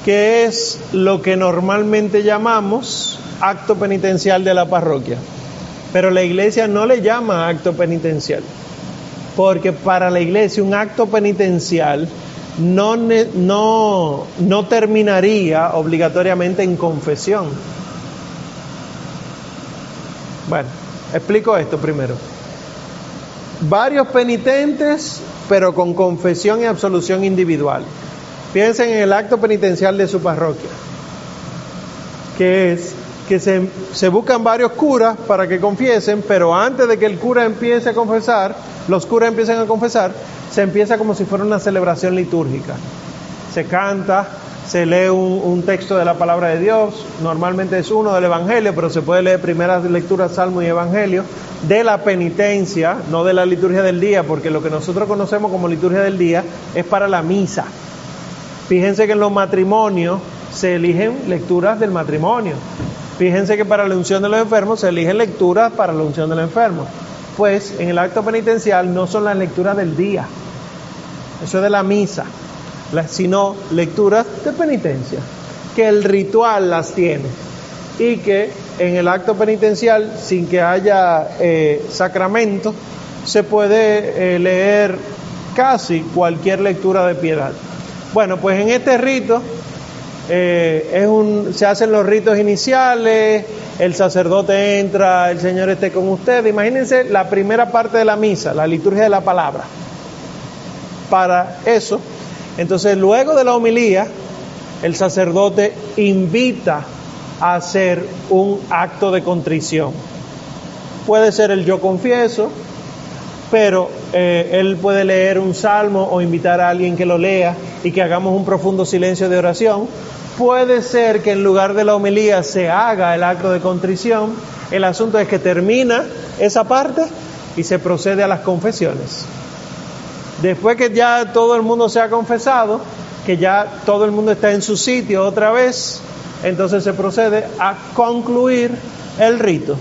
que es lo que normalmente llamamos acto penitencial de la parroquia. Pero la iglesia no le llama acto penitencial, porque para la iglesia un acto penitencial no, no, no terminaría obligatoriamente en confesión. Bueno, explico esto primero. Varios penitentes, pero con confesión y absolución individual. Piensen en el acto penitencial de su parroquia, que es que se, se buscan varios curas para que confiesen, pero antes de que el cura empiece a confesar, los curas empiecen a confesar, se empieza como si fuera una celebración litúrgica. Se canta, se lee un, un texto de la palabra de Dios, normalmente es uno del Evangelio, pero se puede leer primeras lecturas, Salmo y Evangelio, de la penitencia, no de la liturgia del día, porque lo que nosotros conocemos como liturgia del día es para la misa. Fíjense que en los matrimonios se eligen lecturas del matrimonio. Fíjense que para la unción de los enfermos se eligen lecturas para la unción de los enfermos. Pues en el acto penitencial no son las lecturas del día, eso es de la misa, sino lecturas de penitencia, que el ritual las tiene y que en el acto penitencial, sin que haya eh, sacramento, se puede eh, leer casi cualquier lectura de piedad. Bueno, pues en este rito eh, se hacen los ritos iniciales, el sacerdote entra, el Señor esté con usted. Imagínense la primera parte de la misa, la liturgia de la palabra. Para eso, entonces luego de la homilía, el sacerdote invita a hacer un acto de contrición. Puede ser el yo confieso, pero eh, él puede leer un salmo o invitar a alguien que lo lea y que hagamos un profundo silencio de oración. Puede ser que en lugar de la homilía se haga el acto de contrición. El asunto es que termina esa parte y se procede a las confesiones. Después que ya todo el mundo se ha confesado, que ya todo el mundo está en su sitio otra vez, entonces se procede a concluir el rito,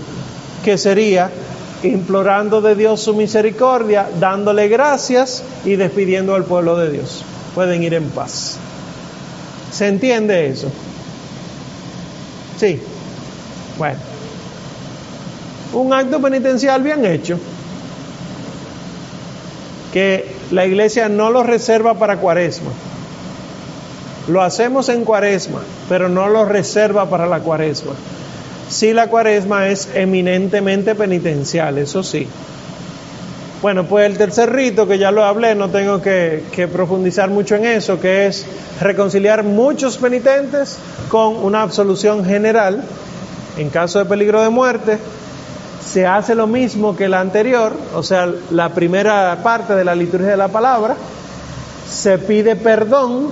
que sería implorando de Dios su misericordia, dándole gracias y despidiendo al pueblo de Dios. Pueden ir en paz. ¿Se entiende eso? Sí. Bueno. Un acto penitencial bien hecho, que la iglesia no lo reserva para cuaresma. Lo hacemos en cuaresma, pero no lo reserva para la cuaresma. Si la cuaresma es eminentemente penitencial, eso sí. Bueno, pues el tercer rito, que ya lo hablé, no tengo que, que, profundizar mucho en eso, que es reconciliar muchos penitentes con una absolución general. En caso de peligro de muerte, se hace lo mismo que la anterior, o sea, la primera parte de la liturgia de la palabra, se pide perdón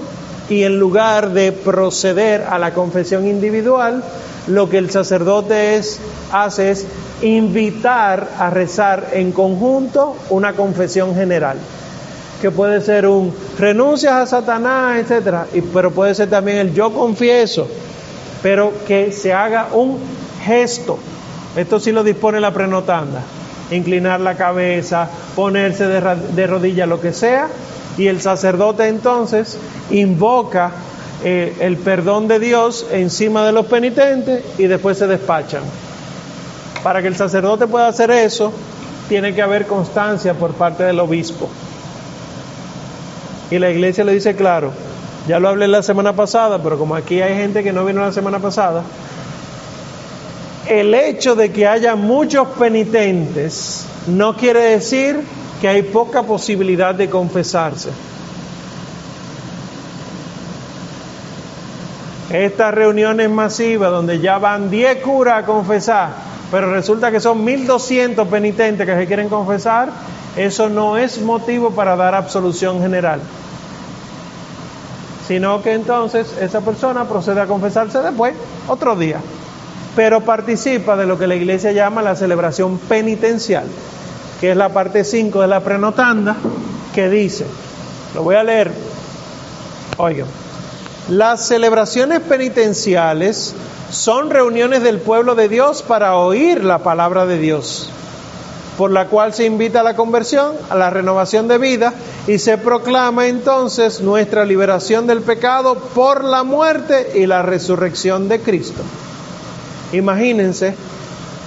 y en lugar de proceder a la confesión individual, lo que el sacerdote es, hace es invitar a rezar en conjunto una confesión general, que puede ser un renuncias a Satanás, etcétera, pero puede ser también el yo confieso, pero que se haga un gesto. Esto sí lo dispone la prenotanda. Inclinar la cabeza, ponerse de, de rodilla, lo que sea, y el sacerdote entonces invoca eh, el perdón de Dios encima de los penitentes y después se despachan. Para que el sacerdote pueda hacer eso, tiene que haber constancia por parte del obispo. Y la iglesia le dice claro, ya lo hablé la semana pasada, pero como aquí hay gente que no vino la semana pasada, el hecho de que haya muchos penitentes no quiere decir que hay poca posibilidad de confesarse. Estas reuniones masivas donde ya van 10 curas a confesar, pero resulta que son 1200 penitentes que se quieren confesar, eso no es motivo para dar absolución general. Sino que entonces esa persona procede a confesarse después, otro día, pero participa de lo que la iglesia llama la celebración penitencial que es la parte 5 de la prenotanda, que dice, lo voy a leer, oigan, las celebraciones penitenciales son reuniones del pueblo de Dios para oír la palabra de Dios, por la cual se invita a la conversión, a la renovación de vida y se proclama entonces nuestra liberación del pecado por la muerte y la resurrección de Cristo. Imagínense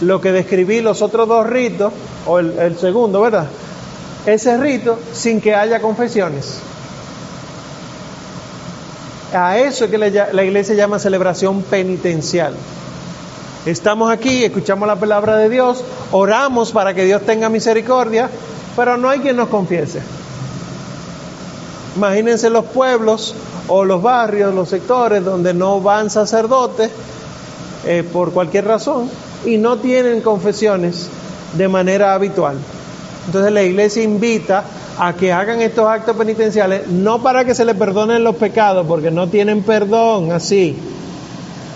lo que describí los otros dos ritos, o el, segundo, ¿verdad? Ese rito sin que haya confesiones. A eso es que la iglesia llama celebración penitencial. Estamos aquí, escuchamos la palabra de Dios, oramos para que Dios tenga misericordia, pero no hay quien nos confiese. Imagínense los pueblos o los barrios, los sectores donde no van sacerdotes eh, por cualquier razón y no tienen confesiones de manera habitual. Entonces la iglesia invita a que hagan estos actos penitenciales, no para que se les perdonen los pecados, porque no tienen perdón así,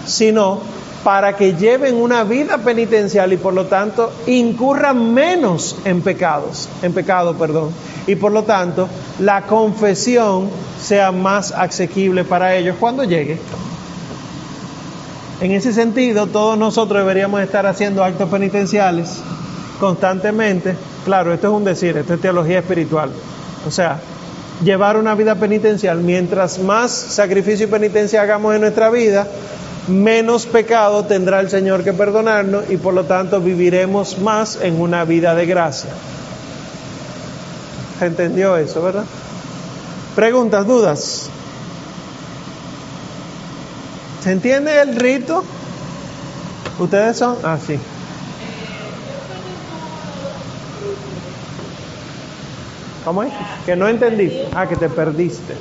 sino para que lleven una vida penitencial y por lo tanto incurran menos en pecados, en pecado, perdón, y por lo tanto la confesión sea más asequible para ellos cuando llegue. En ese sentido, todos nosotros deberíamos estar haciendo actos penitenciales constantemente. Claro, esto es un decir, esto es teología espiritual. O sea, llevar una vida penitencial, mientras más sacrificio y penitencia hagamos en nuestra vida, menos pecado tendrá el Señor que perdonarnos y por lo tanto viviremos más en una vida de gracia. ¿Se entendió eso, verdad? Preguntas, dudas. ¿Se entiende el rito? ¿Ustedes son? Ah, sí. ¿Cómo es? Que no entendiste. Ah, que te perdiste.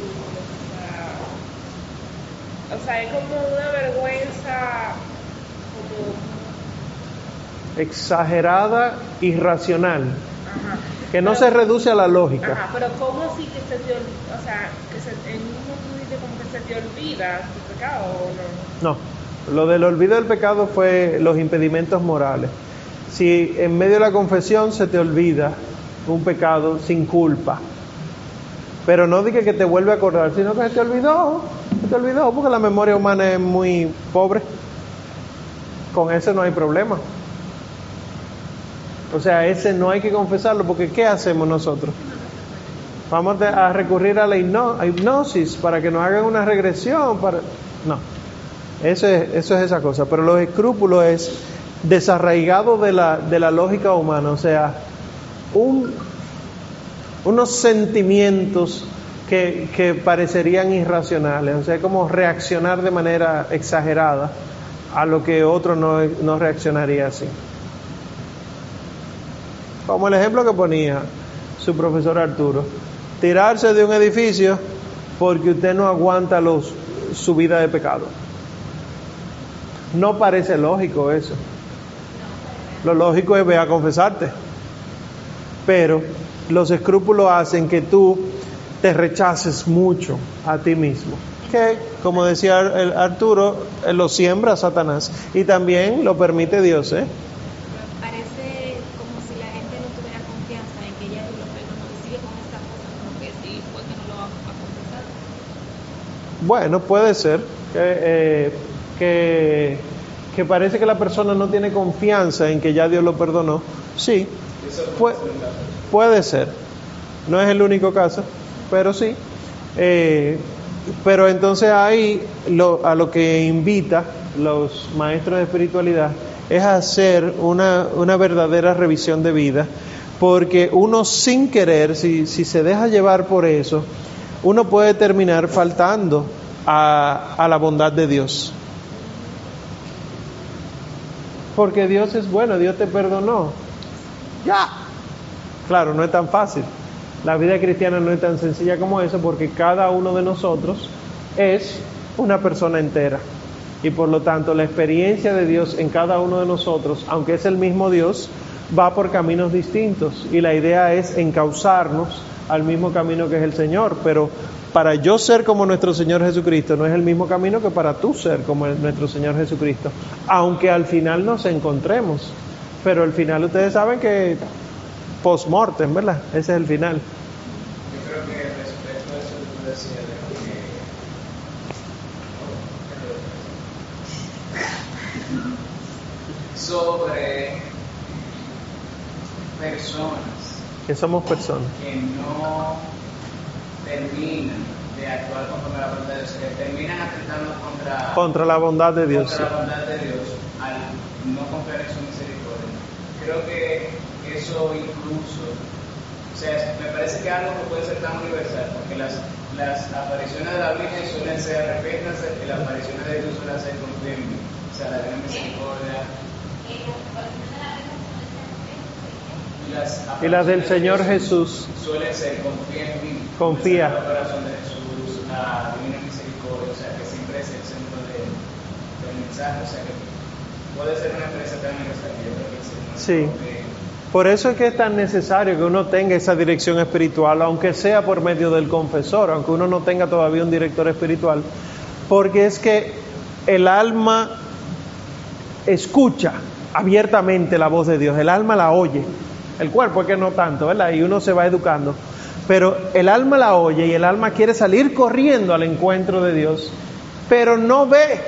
O sea, es como una vergüenza, como, Exagerada, irracional. ajá. Que no Pero- se reduce a la lógica. Ajá, pero ¿cómo así que se te olvida? O sea, que se, en un dice como que se te olvida tu pecado o no. No, lo del olvido del pecado fue los impedimentos morales. Si en medio de la confesión se te olvida un pecado sin culpa, pero no diga que te vuelve a acordar, sino que se te olvidó, se te olvidó, porque la memoria humana es muy pobre. Con eso no hay problema. O sea, ese no hay que confesarlo, porque ¿qué hacemos nosotros? Vamos a recurrir a la hipnosis para que nos hagan una regresión. Para... No, eso es, eso es esa cosa. Pero los escrúpulos es desarraigado de la, de la lógica humana. O sea, un, unos sentimientos que, que parecerían irracionales. O sea, como reaccionar de manera exagerada a lo que otro no, no reaccionaría así. Como el ejemplo que ponía su profesor Arturo. Tirarse de un edificio porque usted no aguanta su vida de pecado. No parece lógico eso. Lo lógico es ve a confesarte. Pero los escrúpulos hacen que tú te rechaces mucho a ti mismo. Que, como decía el Arturo, eh, lo siembra Satanás y también lo permite Dios. ¿eh? Parece como si la gente no tuviera confianza en que ya Dios lo perdonó y sigue con como que sí, porque no lo va a confesar. Bueno, puede ser que, eh, que, que parece que la persona no tiene confianza en que ya Dios lo perdonó. Sí, puede, ser. No es el único caso, pero sí. Eh, pero entonces ahí lo, a lo que invita los maestros de espiritualidad es hacer una, una verdadera revisión de vida, porque uno sin querer, si, si se deja llevar por eso, uno puede terminar faltando a, a la bondad de Dios. Porque Dios es bueno, Dios te perdonó. Ya. Claro, no es tan fácil. La vida cristiana no es tan sencilla como eso porque cada uno de nosotros es una persona entera. Y por lo tanto la experiencia de Dios en cada uno de nosotros, aunque es el mismo Dios, va por caminos distintos. Y la idea es encauzarnos al mismo camino que es el Señor. Pero para yo ser como nuestro Señor Jesucristo no es el mismo camino que para tú ser como nuestro Señor Jesucristo. Aunque al final nos encontremos. Pero al final ustedes saben que post-mortem, ¿verdad? Ese es el final. Yo creo que respecto a eso que tú decías que sobre personas Que somos personas. que no terminan de actuar conforme a la voluntad de Dios, que terminan atentando contra, Contra la bondad de Dios. contra la bondad de Dios al no confiar en su. Creo que eso incluso, o sea, me parece que algo que puede ser tan universal, porque las, las apariciones de la Virgen suelen ser y las apariciones de Dios suelen ser mí. O sea, la gran misericordia. Y las, Y las del apariciones de Señor Dios Jesús. Suele ser confía en mí. Confía. El corazón de Jesús, la divina misericordia, o sea, que siempre es el centro de- del mensaje, o sea, que puede ser una experiencia tan universal yo creo que sí. Sí. Por eso es que es tan necesario que uno tenga esa dirección espiritual, aunque sea por medio del confesor, aunque uno no tenga todavía un director espiritual, porque es que el alma escucha abiertamente la voz de Dios, el alma la oye, el cuerpo es que no tanto, ¿verdad? Y uno se va educando, pero el alma la oye y el alma quiere salir corriendo al encuentro de Dios, pero no ve,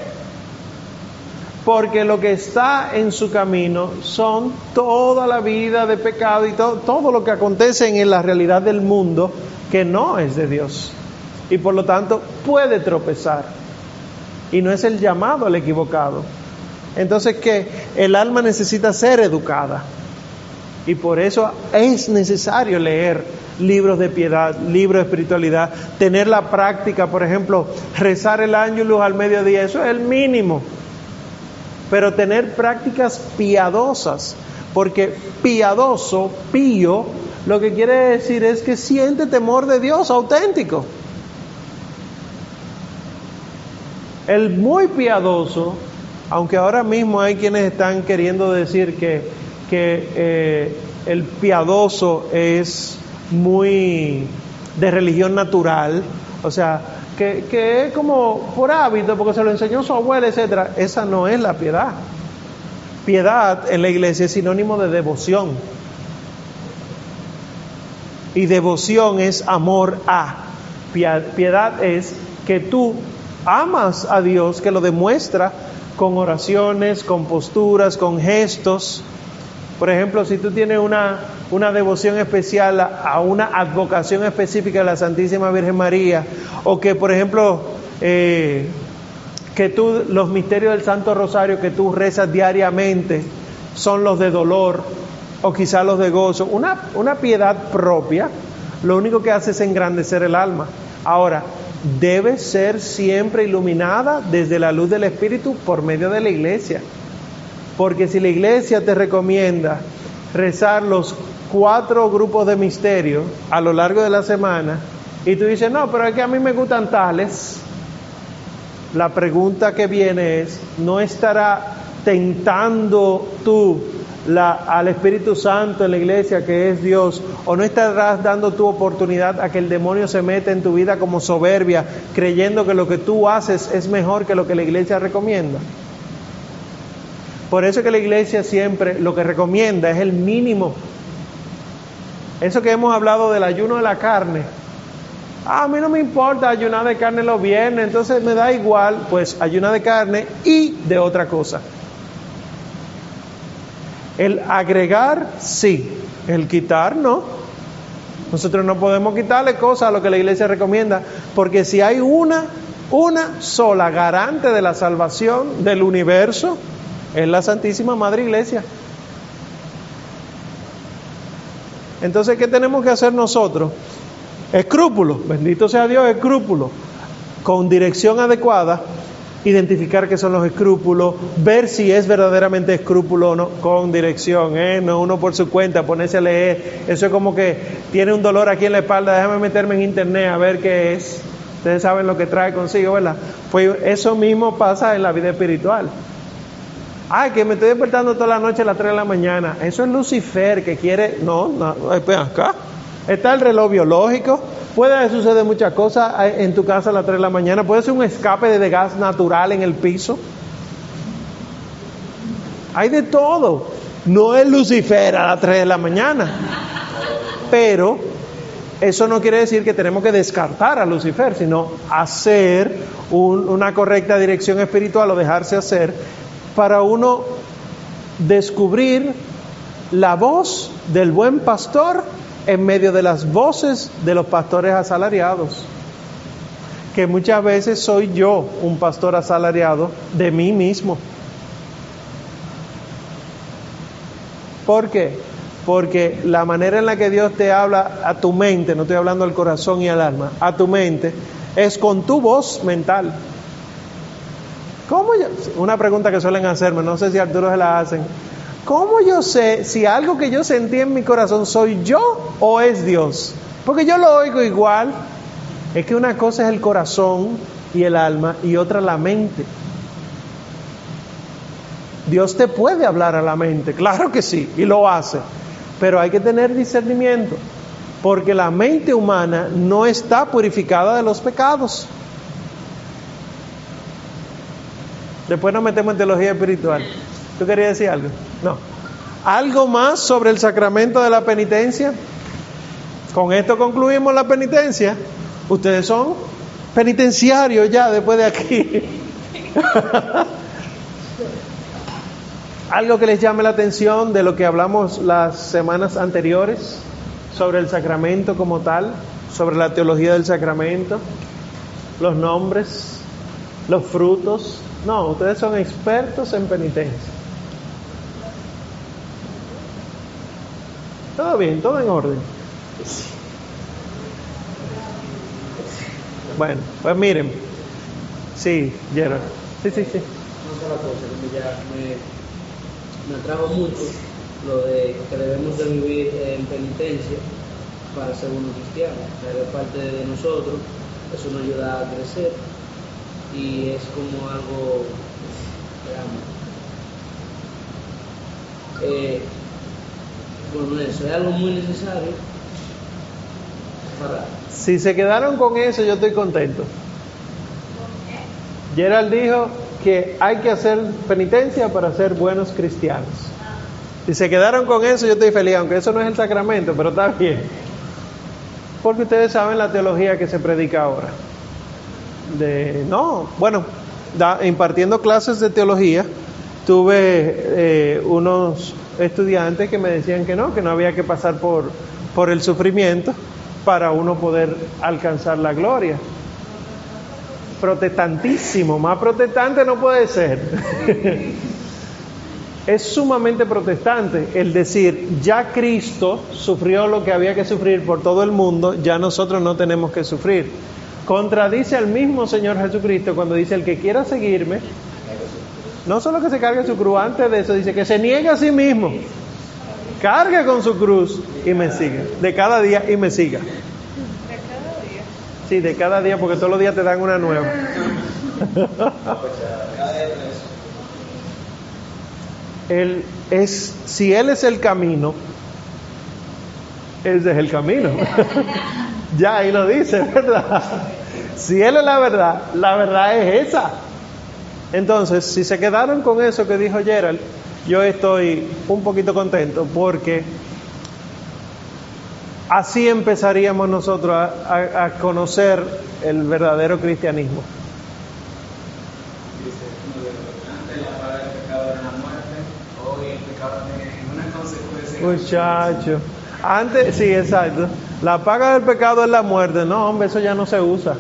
porque lo que está en su camino son toda la vida de pecado y to- todo lo que acontece en la realidad del mundo que no es de Dios. Y por lo tanto puede tropezar. y no es el llamado al equivocado. Entonces que el alma necesita ser educada y por eso es necesario leer libros de piedad, libros de espiritualidad, tener la práctica, por ejemplo, rezar el ángelus al mediodía, eso es el mínimo. Pero tener prácticas piadosas, porque piadoso, pío, lo que quiere decir es que siente temor de Dios auténtico. El muy piadoso, aunque ahora mismo hay quienes están queriendo decir que, que eh, el piadoso es muy de religión natural, o sea, que, es como por hábito, porque se lo enseñó su abuela, etcétera. Esa no es la piedad. Piedad en la iglesia es sinónimo de devoción. Y devoción es amor a. Piedad es que tú amas a Dios, que lo demuestra con oraciones, con posturas, con gestos. Por ejemplo, si tú tienes una, una devoción especial a, una advocación específica de la Santísima Virgen María, o que, por ejemplo, eh, que tú, los misterios del Santo Rosario que tú rezas diariamente son los de dolor, o quizás los de gozo, una, una piedad propia, lo único que hace es engrandecer el alma. Ahora, debe ser siempre iluminada desde la luz del Espíritu por medio de la iglesia. Porque si la iglesia te recomienda rezar los cuatro grupos de misterio a lo largo de la semana y tú dices, no, pero es que a mí me gustan tales, la pregunta que viene es, ¿no estará tentando tú la, al Espíritu Santo en la iglesia, que es Dios, o no estarás dando tu oportunidad a que el demonio se meta en tu vida como soberbia, creyendo que lo que tú haces es mejor que lo que la iglesia recomienda. Por eso que la iglesia siempre lo que recomienda es el mínimo. Eso que hemos hablado del ayuno de la carne. Ah, a mí no me importa ayunar de carne los viernes, entonces me da igual, pues ayunar de carne y de otra cosa. El agregar, sí. El quitar, no. Nosotros no podemos quitarle cosas a lo que la iglesia recomienda, porque si hay una, una sola garante de la salvación del universo, es la Santísima Madre Iglesia. Entonces, ¿qué tenemos que hacer nosotros? Escrúpulo, bendito sea Dios, escrúpulo, con dirección adecuada identificar qué son los escrúpulos, ver si es verdaderamente escrúpulo o no, con dirección, ¿eh? no uno por su cuenta, ponerse a leer. Eso es como que tiene un dolor aquí en la espalda, déjame meterme en internet a ver qué es. Ustedes saben lo que trae consigo, ¿verdad? Pues eso mismo pasa en la vida espiritual. Ay, que me estoy despertando toda la noche a las 3 de la mañana. Eso es Lucifer que quiere. No, no, pues acá. Está el reloj biológico, Puede suceder muchas cosas en tu casa a las 3 de la mañana. Puede ser un escape de gas natural en el piso. Hay de todo. No es Lucifer a las 3 de la mañana. Pero eso no quiere decir que tenemos que descartar a Lucifer, sino hacer una correcta dirección espiritual o dejarse hacer para uno descubrir la voz del buen pastor en medio de las voces de los pastores asalariados, que muchas veces soy yo un pastor asalariado de mí mismo. ¿Por qué? Porque la manera en la que Dios te habla a tu mente, no estoy hablando al corazón y al alma, a tu mente, es con tu voz mental. ¿Cómo yo? Una pregunta que suelen hacerme, no sé si Arturo se la hacen. ¿Cómo yo sé si algo que yo sentí en mi corazón soy yo o es Dios? Porque yo lo oigo igual. Es que una cosa es el corazón y el alma y otra la mente. Dios te puede hablar a la mente, claro que sí, y lo hace. Pero hay que tener discernimiento, porque la mente humana no está purificada de los pecados. Después nos metemos en teología espiritual. ¿Tú querías decir algo? No. ¿Algo más sobre el sacramento de la penitencia? Con esto concluimos la penitencia. Ustedes son penitenciarios ya después de aquí. Algo que les llame la atención de lo que hablamos las semanas anteriores sobre el sacramento como tal, sobre la teología del sacramento, los nombres. los frutos. No, ustedes son expertos en penitencia. Todo bien, todo en orden. Bueno, pues miren. Sí, Gerard. Sí, sí, sí. Una sola cosa que ya- me, atrajo mucho, lo de que debemos de vivir en penitencia para ser buenos cristianos. O parte de nosotros, eso nos ayuda a crecer y es como algo. Eh, bueno, eso es algo muy necesario para Si se quedaron con eso, yo estoy contento. Gerald dijo que hay que hacer penitencia para ser buenos cristianos. Si se quedaron con eso, yo estoy feliz, aunque eso no es el sacramento, pero está bien. Porque ustedes saben la teología que se predica ahora. De, no, bueno, da- impartiendo clases de teología, tuve eh, unos estudiantes que me decían que no, que no había que pasar por, por el sufrimiento para uno poder alcanzar la gloria. Protestantísimo, más protestante no puede ser. es sumamente protestante el decir, ya Cristo sufrió lo que había que sufrir por todo el mundo, ya nosotros no tenemos que sufrir. Contradice al mismo Señor Jesucristo cuando dice, el que quiera seguirme, no solo que se cargue su cruz, antes de eso dice que se niegue a sí mismo, cargue con su cruz y me siga, de cada día y me siga. Sí, de cada día, porque todos los días te dan una nueva. Él es, si Él es el camino, ese es el camino. ya ahí lo dice, ¿verdad? Si Él es la verdad, la verdad es esa. Entonces, si se quedaron con eso que dijo Gerald, yo estoy un poquito contento porque así empezaríamos nosotros a, a- a conocer el verdadero cristianismo. Muchacho, antes, sí, exacto. La paga del pecado es la muerte. No, hombre, eso ya no se usa.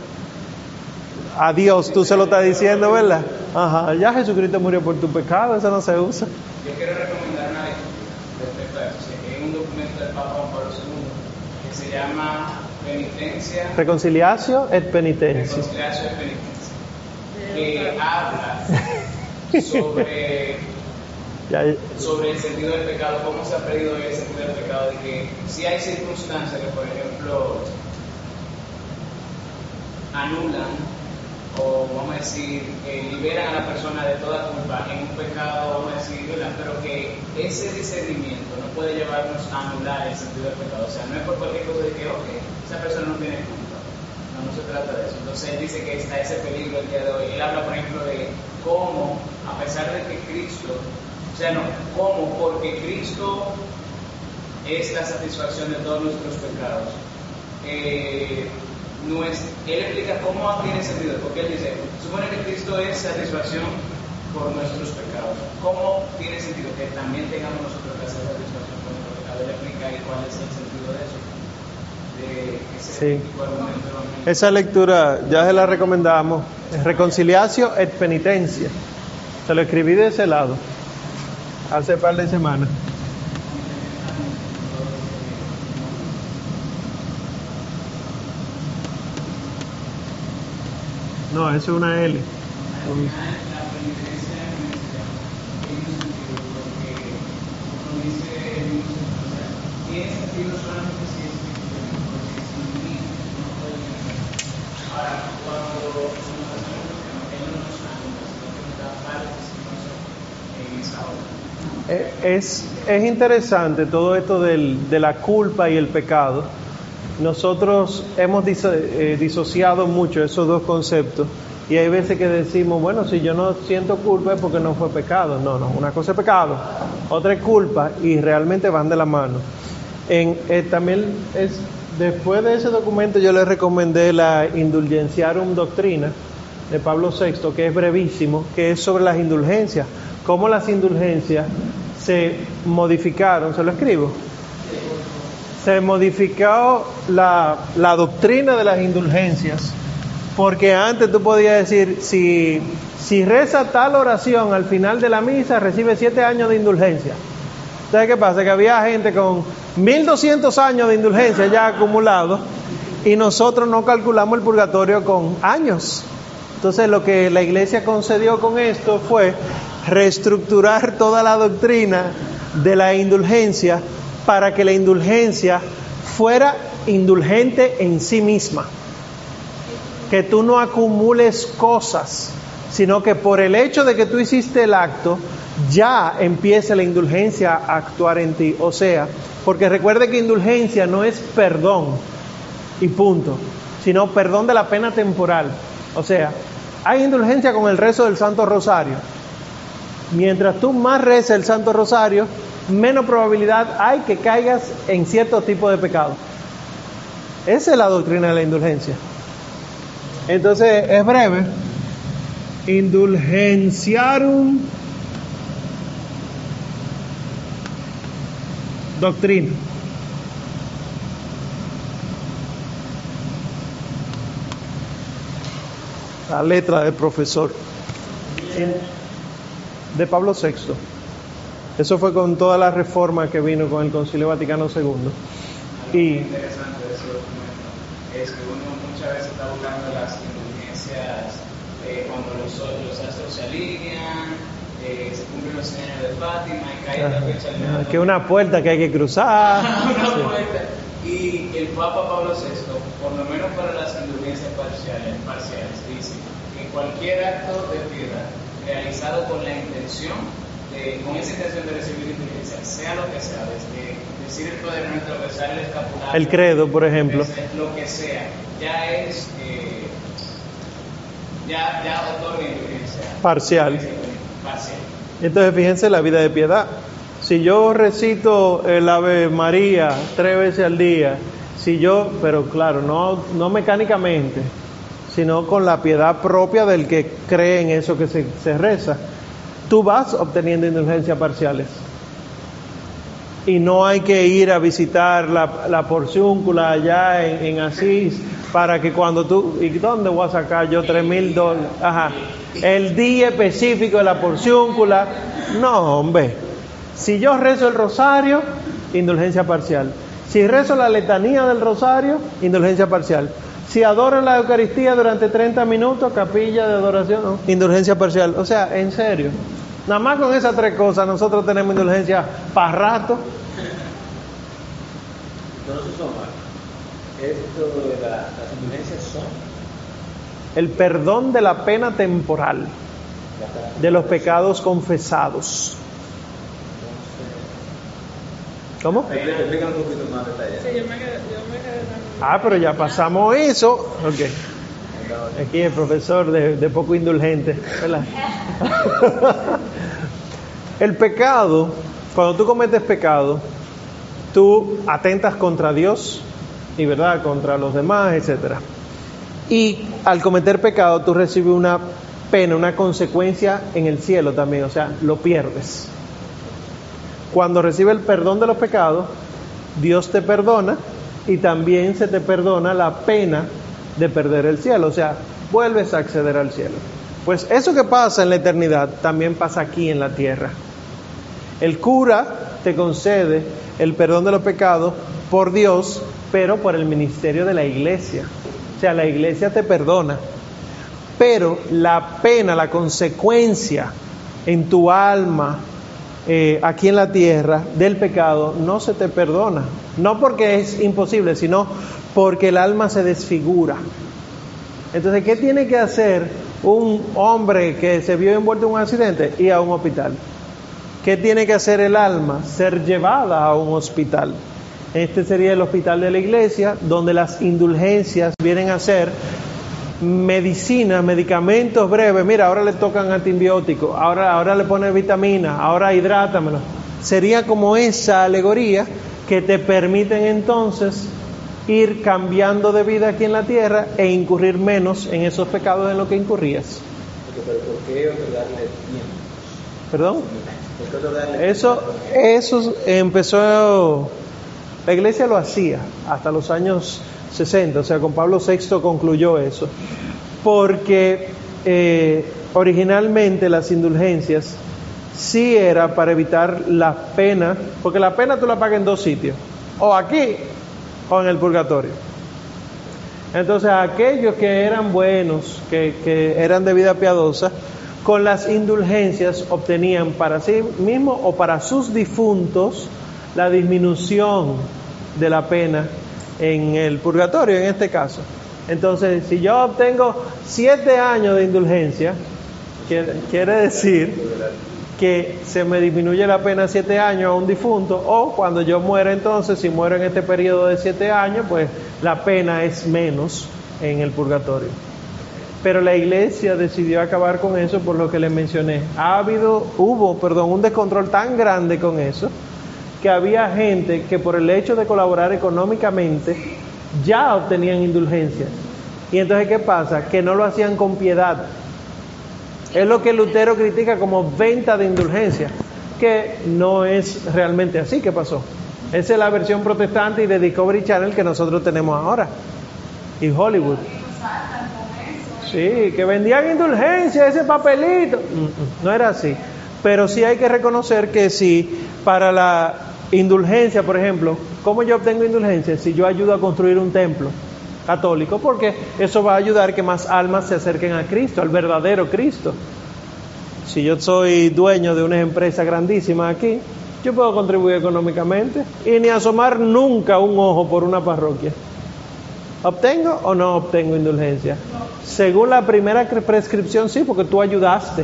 A Dios, tú se lo estás diciendo, ¿verdad? Ajá, ya Jesucristo murió por tu pecado, eso no se usa. Yo quiero recomendar una respecto a eso. Hay un documento del Papa Juan Pablo II que se llama Penitencia, Reconciliación et penitencia. Reconciliación y Penitencia, que habla sobre Sobre el sentido del pecado, cómo se ha perdido el sentido del pecado, de que si hay circunstancias que, por ejemplo, anulan o, vamos a decir, eh, liberan a la persona de toda culpa en un pecado, vamos a decir, ¿verdad? pero que ese discernimiento no puede llevarnos a anular el sentido del pecado. O sea, no es por cualquier cosa de que, ok, esa persona no tiene culpa. No, no se trata de eso. Entonces él dice que está ese peligro el día de hoy. Él habla, por ejemplo, de cómo, a pesar de que Cristo, o sea, no, cómo, porque Cristo es la satisfacción de todos nuestros pecados. Eh, no es, él explica cómo tiene sentido, porque él dice, supone que Cristo es satisfacción por nuestros pecados. ¿Cómo tiene sentido que también tengamos nosotros que hacer satisfacción por nuestros pecados? Él explica ahí cuál es el sentido de eso. De ese Sí. de. Esa lectura ya se la recomendamos. Es Reconciliación et penitencia. Se lo escribí de ese lado. Hace par de semanas. No, eso es una L. La penitencia tiene sentido porque, como dice el mismo Señor, o sea, tiene sentido solamente si es cristiano, porque sin mí no puede tener. Ahora, cuando nos hacemos cristianos, Él no nos anula, sino que nos da partes en esa obra. Eh, Es, es interesante todo esto de la culpa y el pecado. Nosotros hemos eh, disociado mucho esos dos conceptos y hay veces que decimos, bueno, si yo no siento culpa es porque no fue pecado. No, no, una cosa es pecado, otra es culpa y realmente van de la mano. En, eh, también es, después de ese documento yo les recomendé la Indulgenciarum Doctrina de Pablo VI, que es brevísimo, que es sobre las indulgencias, cómo las indulgencias se modificaron, se lo escribo, se modificó la, la doctrina de las indulgencias Porque antes tú podías decir, si, si reza tal oración al final de la misa, recibe siete años de indulgencia. ¿Sabes qué pasa? Que había gente con 1200 años de indulgencia ya acumulados y nosotros no calculamos el purgatorio con años. Entonces lo que la iglesia concedió con esto fue reestructurar toda la doctrina de la indulgencia para que la indulgencia fuera indulgente en sí misma. Que tú no acumules cosas, sino que por el hecho de que tú hiciste el acto, ya empieza la indulgencia a actuar en ti. O sea, porque recuerde que indulgencia no es perdón y punto, sino perdón de la pena temporal. O sea, hay indulgencia con el rezo del Santo Rosario. Mientras tú más reces el Santo Rosario, menos probabilidad hay que caigas en cierto tipo de pecado. Esa es la doctrina de la indulgencia. Entonces, es breve. Indulgenciarum doctrina. La letra del profesor de Pablo VI. Eso fue con toda la reforma que vino con el Concilio Vaticano II. Y interesante de ese documento es que uno muchas veces está buscando las indulgencias eh, cuando los, los astros se alinean, eh, se cumplen los años de Fátima y cae la fecha del Ah, que una puerta que hay que cruzar. Una Sí. puerta. Y el Papa Pablo VI, por lo menos para las indulgencias parciales, parciales dice que cualquier acto de piedad realizado con la intención, de, con esa intención de recibir indulgencia, sea lo que sea, desde decir el Padre Nuestro, rezar el escapulario, El credo, por ejemplo. lo que sea, ya es, eh, ya, ya otorga indulgencia. Parcial. Parcial. Entonces, fíjense la vida de piedad. Si yo recito el Ave María tres veces al día, si yo, pero claro, no, no mecánicamente, sino con la piedad propia del que cree en eso que se, reza, tú vas obteniendo indulgencias parciales. Y no hay que ir a visitar la, la allá en, Asís para que cuando tú, ¿y dónde voy a sacar yo tres mil dólares? El día específico de la porciúncula. No, hombre, si yo rezo el rosario, indulgencia parcial. Si rezo la letanía del rosario, indulgencia parcial. Si adoro la Eucaristía durante 30 minutos, capilla de adoración, no, indulgencia parcial. O sea, en serio. Nada más con esas tres cosas nosotros tenemos indulgencia para rato. Entonces son mal. Esto de la- las indulgencias son El perdón de la pena temporal, de los pecados confesados. ¿Cómo? Explícanos un poquito más detalle. Sí, yo me quedé, yo me quedé tan- Ah, pero ya pasamos eso. Ok. Aquí el profesor de, de poco indulgente. ¿verdad? el pecado, cuando tú cometes pecado, tú atentas contra Dios y verdad contra los demás, etcétera. Y al cometer pecado tú recibes una pena, una consecuencia en el cielo también, o sea, lo pierdes. Cuando recibes el perdón de los pecados, Dios te perdona y también se te perdona la pena de perder el cielo, o sea, vuelves a acceder al cielo. Pues eso que pasa en la eternidad también pasa aquí en la tierra. El cura te concede el perdón de los pecados por Dios, pero por el ministerio de la iglesia. O sea, la iglesia te perdona. Pero la pena, la consecuencia en tu alma, eh, aquí en la tierra, del pecado, no se te perdona. No porque es imposible, sino porque el alma se desfigura. Entonces, ¿qué tiene que hacer un hombre que se vio envuelto en un accidente? Ir a un hospital. ¿Qué tiene que hacer el alma? Ser llevada a un hospital. Este sería el hospital de la iglesia, donde las indulgencias vienen a ser medicinas, medicamentos breves. Mira, ahora le tocan antibióticos, ahora, ahora le ponen vitaminas, ahora hidrátamelo. Sería como esa alegoría que te permiten entonces ir cambiando de vida aquí en la tierra e incurrir menos en esos pecados en los que incurrías. Pero ¿por qué otorgarle tiempo? ¿Perdón? ¿Por qué otorgarle Eso, eso empezó, la iglesia lo hacía hasta los años 60, o sea, con Pablo VI concluyó eso. porque eh, originalmente las indulgencias sí era para evitar la pena, porque la pena tú la pagas en dos sitios, o aquí o en el purgatorio. Entonces aquellos que eran buenos, que, que eran de vida piadosa, con las indulgencias obtenían para sí mismos o para sus difuntos la disminución de la pena en el purgatorio, en este caso. Entonces, si yo obtengo siete años de indulgencia, quiere, decir que se me disminuye la pena siete años a un difunto, o cuando yo muera entonces, si muero en este periodo de siete años, pues la pena es menos en el purgatorio. Pero la iglesia decidió acabar con eso por lo que le mencioné. Ha habido, hubo, perdón, un descontrol tan grande con eso que había gente que por el hecho de colaborar económicamente ya obtenían indulgencias. Y entonces, ¿qué pasa? Que no lo hacían con piedad. Es lo que Lutero critica como venta de indulgencia, que no es realmente así que pasó. Esa es la versión protestante y de Discovery Channel que nosotros tenemos ahora. Y Hollywood. Sí, que vendían indulgencia, ese papelito. Mm, mm, no era así. Pero sí hay que reconocer que si para la indulgencia, por ejemplo, ¿cómo yo obtengo indulgencia? Si yo ayudo a construir un templo católico, porque eso va a ayudar que más almas se acerquen a Cristo, al verdadero Cristo. Si yo soy dueño de una empresa grandísima aquí, yo puedo contribuir económicamente y ni asomar nunca un ojo por una parroquia. ¿Obtengo o no obtengo indulgencia? Según la primera prescripción, sí, porque tú ayudaste.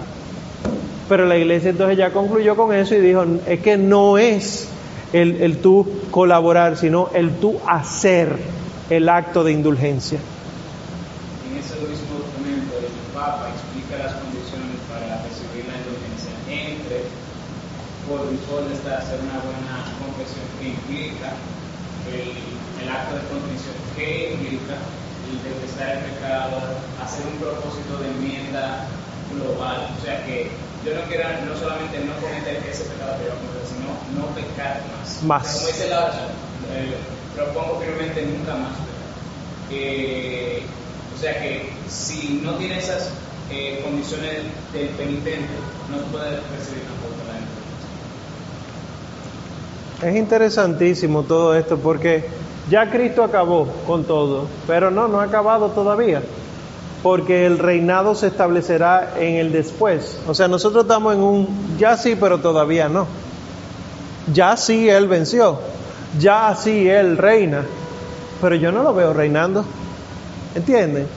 Pero la iglesia entonces ya concluyó con eso y dijo, es que no es el, el tú colaborar, sino el tú hacer el acto de indulgencia. En ese mismo documento, el Papa explica las condiciones para recibir la indulgencia entre, por está hacer una buena confesión que implica el, acto de contrición que implica el detestar el pecado, hacer un propósito de enmienda global, o sea que yo no quiero no solamente no cometer ese pecado no pecar más. Más. Como dice la eh, propongo firmemente nunca más. Eh, o sea que si no tiene esas eh, condiciones del penitente, no puede recibir la Es interesantísimo todo esto porque ya Cristo acabó con todo, pero no, no ha acabado todavía, porque el reinado se establecerá en el después. O sea, nosotros estamos en un ya sí, pero todavía no. Ya sí Él venció, ya sí Él reina, pero yo no lo veo reinando. ¿Entienden?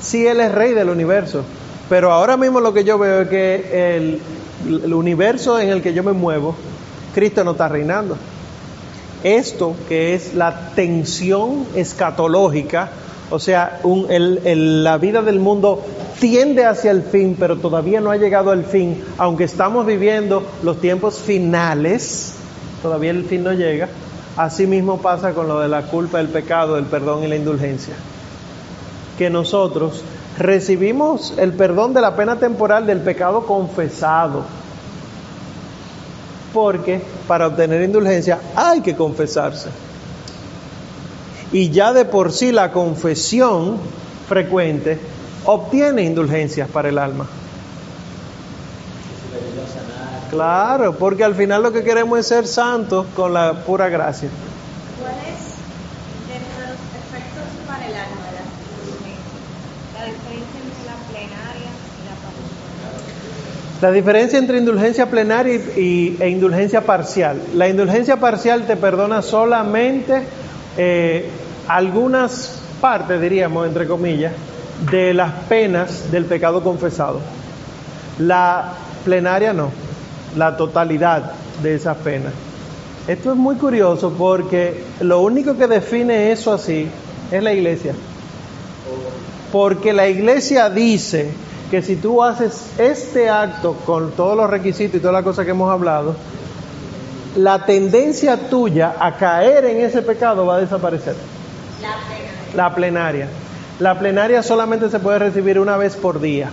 Sí, Él es rey del universo, pero ahora mismo lo que yo veo es que el, universo en el que yo me muevo, Cristo no está reinando. Esto que es la tensión escatológica, o sea, la vida del mundo tiende hacia el fin, pero todavía no ha llegado al fin, aunque estamos viviendo los tiempos finales, todavía el fin no llega. Así mismo pasa con lo de la culpa, el pecado, el perdón y la indulgencia. Que nosotros recibimos el perdón de la pena temporal del pecado confesado. Porque para obtener indulgencia hay que confesarse. Y ya de por sí la confesión frecuente obtiene indulgencias para el alma. Claro, porque al final lo que queremos es ser santos con la pura gracia. ¿Cuál es, dentro de los efectos para el alma de la la diferencia entre la plenaria y la parcial? La diferencia entre indulgencia plenaria y, e indulgencia parcial. La indulgencia parcial te perdona solamente eh, algunas partes, diríamos, entre comillas, de las penas del pecado confesado. La plenaria no la totalidad de esas penas. Esto es muy curioso porque lo único que define eso así es la iglesia. Porque la iglesia dice que si tú haces este acto con todos los requisitos y todas las cosas que hemos hablado, la tendencia tuya a caer en ese pecado va a desaparecer. La plenaria. La plenaria. La plenaria solamente se puede recibir una vez por día.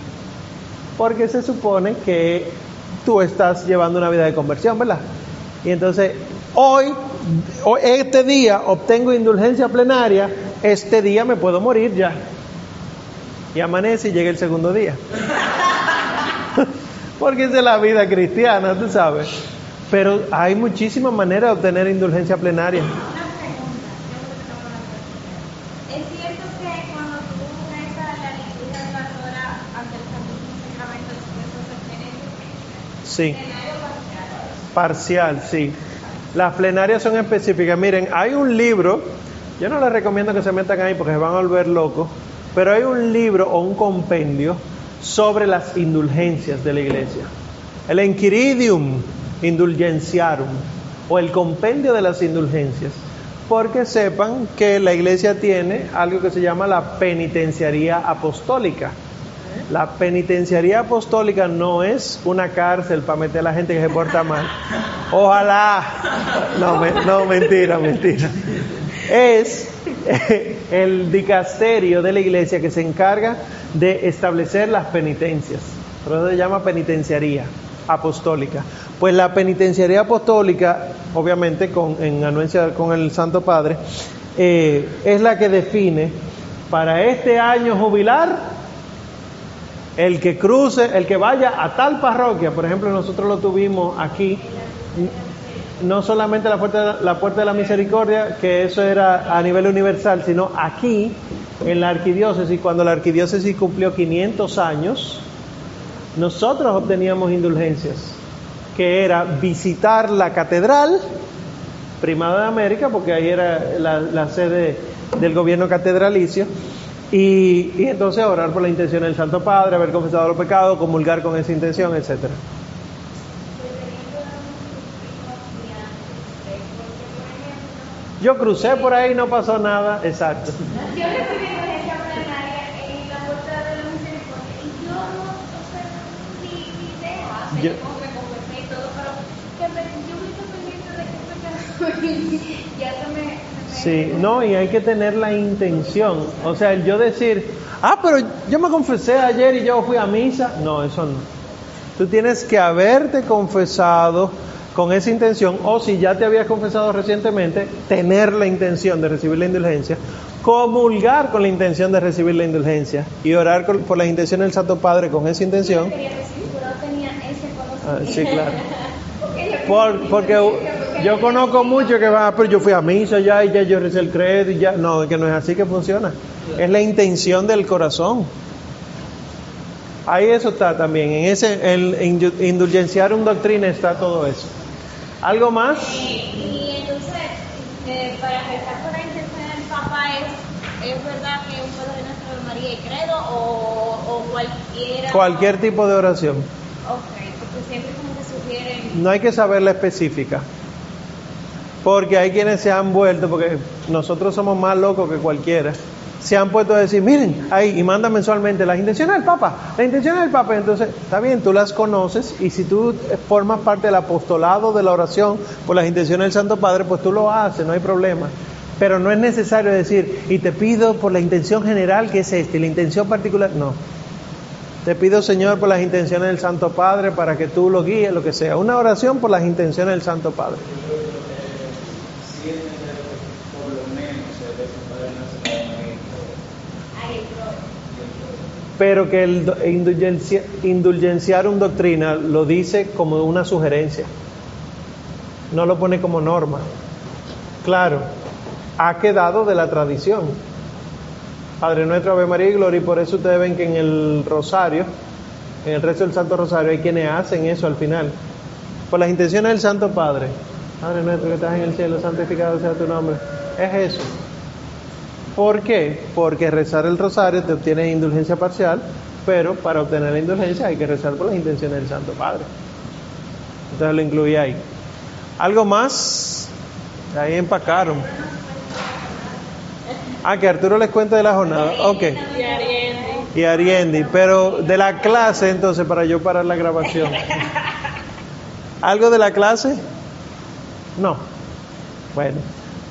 Porque se supone que tú estás llevando una vida de conversión, ¿verdad? Y entonces, hoy, este día obtengo indulgencia plenaria, este día me puedo morir ya. y amanece y llega el segundo día. Porque esa es la vida cristiana, tú sabes. Pero hay muchísimas maneras de obtener indulgencia plenaria. Una pregunta, yo creo que estamos hablando de ¿Es cierto que cuando tú rezas la liturgia de las horas ante el Santísimo Sacramento después de ser Sí. Parcial, sí. Las plenarias son específicas. Miren, hay un libro, yo no les recomiendo que se metan ahí porque se van a volver locos, pero hay un libro o un compendio sobre las indulgencias de la iglesia. El Enquiridium Indulgenciarum o el compendio de las indulgencias. Porque sepan que la iglesia tiene algo que se llama la penitenciaría apostólica. La penitenciaría apostólica no es una cárcel para meter a la gente que se porta mal. Ojalá. No, me- no mentira, mentira. Es el dicasterio de la iglesia que se encarga de establecer las penitencias. Por eso se llama penitenciaría apostólica. Pues la penitenciaría apostólica, obviamente con, en anuencia con el Santo Padre, eh, es la que define para este año jubilar el que cruce, el que vaya a tal parroquia, por ejemplo, nosotros lo tuvimos aquí, no solamente la puerta, la puerta de la misericordia, que eso era a nivel universal, sino aquí, en la arquidiócesis, cuando la arquidiócesis cumplió 500 años, nosotros obteníamos indulgencias, que era visitar la catedral, Primado de América, porque ahí era la sede del gobierno catedralicio, y, entonces orar por la intención del Santo Padre, haber confesado los pecados, comulgar con esa intención, etcétera. Yo crucé por ahí, no pasó nada, exacto. Yo Sí, no, y hay que tener la intención. O sea, el yo decir, ah, pero yo me confesé ayer y yo fui a misa. No, eso no. Tú tienes que haberte confesado con esa intención, o si ya te habías confesado recientemente, tener la intención de recibir la indulgencia, comulgar con la intención de recibir la indulgencia y orar con- por las intenciones del Santo Padre con esa intención. quería pero tenía ese Ah, sí, claro. Porque yo conozco mucho que va, "Ah, pero yo fui a misa ya y ya yo recé el credo y ya. No, que no es así que funciona. Es la intención del corazón. Ahí eso está también. En ese, el indu- indulgenciar un doctrina está todo eso. ¿Algo más? Y entonces, eh, para rezar por la intención del Papa, ¿es, ¿es verdad que uno puede rezar Ave María y credo o, o cualquiera? Cualquier tipo de oración. Ok, porque siempre como que sugieren. No hay que saber la específica. Porque hay quienes se han vuelto, porque nosotros somos más locos que cualquiera, se han puesto a decir, miren, ahí, y manda mensualmente las intenciones del Papa, las intenciones del Papa. Entonces, está bien, tú las conoces, y si tú formas parte del apostolado de la oración por las intenciones del Santo Padre, pues tú lo haces, no hay problema. Pero no es necesario decir, y te pido por la intención general que es esta, y la intención particular, no. Te pido, Señor, por las intenciones del Santo Padre, para que tú lo guíes, lo que sea. Una oración por las intenciones del Santo Padre. Sí es necesario que por lo menos se reza Padre Nuestro Ave María y todo. Ay, bro. Pero que el indulgencia- indulgenciar un doctrina lo dice como una sugerencia. No lo pone como norma. Claro, ha quedado de la tradición. Padre nuestro, Ave María y Gloria, y por eso ustedes ven que en el rosario, en el resto del Santo Rosario, hay quienes hacen eso al final. Por las intenciones del Santo Padre. Padre nuestro que estás en el cielo, santificado sea tu nombre. Es eso. ¿Por qué? Porque rezar el rosario te obtiene indulgencia parcial, pero para obtener la indulgencia hay que rezar por las intenciones del Santo Padre. Entonces lo incluí ahí. ¿Algo más? Ahí empacaron. Ah, que Arturo les cuenta de la jornada. Ok. Y Ariendi. Y Ariendi, pero de la clase entonces para yo parar la grabación. ¿Algo de la clase? No. Bueno,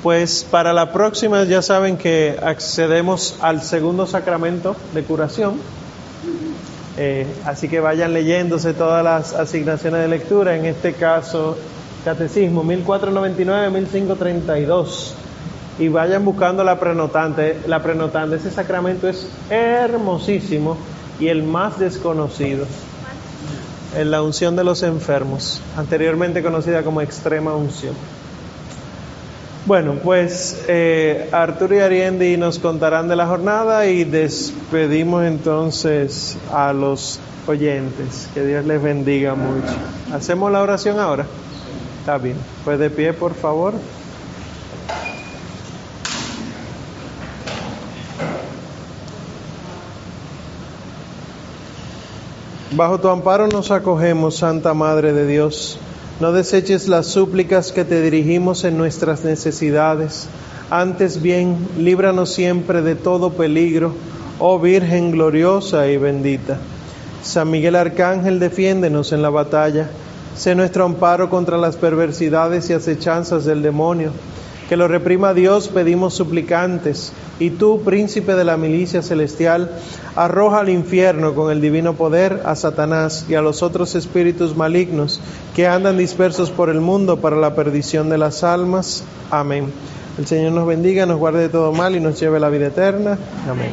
pues para la próxima ya saben que accedemos al segundo sacramento de curación. Eh, así que vayan leyéndose todas las asignaciones de lectura, en este caso Catecismo 1499-1532 y vayan buscando la prenotante. La prenotante, ese sacramento es hermosísimo y el más desconocido. En la unción de los enfermos, anteriormente conocida como extrema unción. Bueno, pues eh, Arturo y Ariendi nos contarán de la jornada y despedimos entonces a los oyentes. Que Dios les bendiga mucho. ¿Hacemos la oración ahora? Está bien. Pues de pie, por favor. Bajo tu amparo nos acogemos, Santa Madre de Dios. No deseches las súplicas que te dirigimos en nuestras necesidades. Antes bien, líbranos siempre de todo peligro, oh Virgen gloriosa y bendita. San Miguel Arcángel, defiéndenos en la batalla. Sé nuestro amparo contra las perversidades y acechanzas del demonio. Que lo reprima Dios, pedimos suplicantes. Y tú, príncipe de la milicia celestial, arroja al infierno con el divino poder a Satanás y a los otros espíritus malignos que andan dispersos por el mundo para la perdición de las almas. Amén. El Señor nos bendiga, nos guarde de todo mal y nos lleve a la vida eterna. Amén.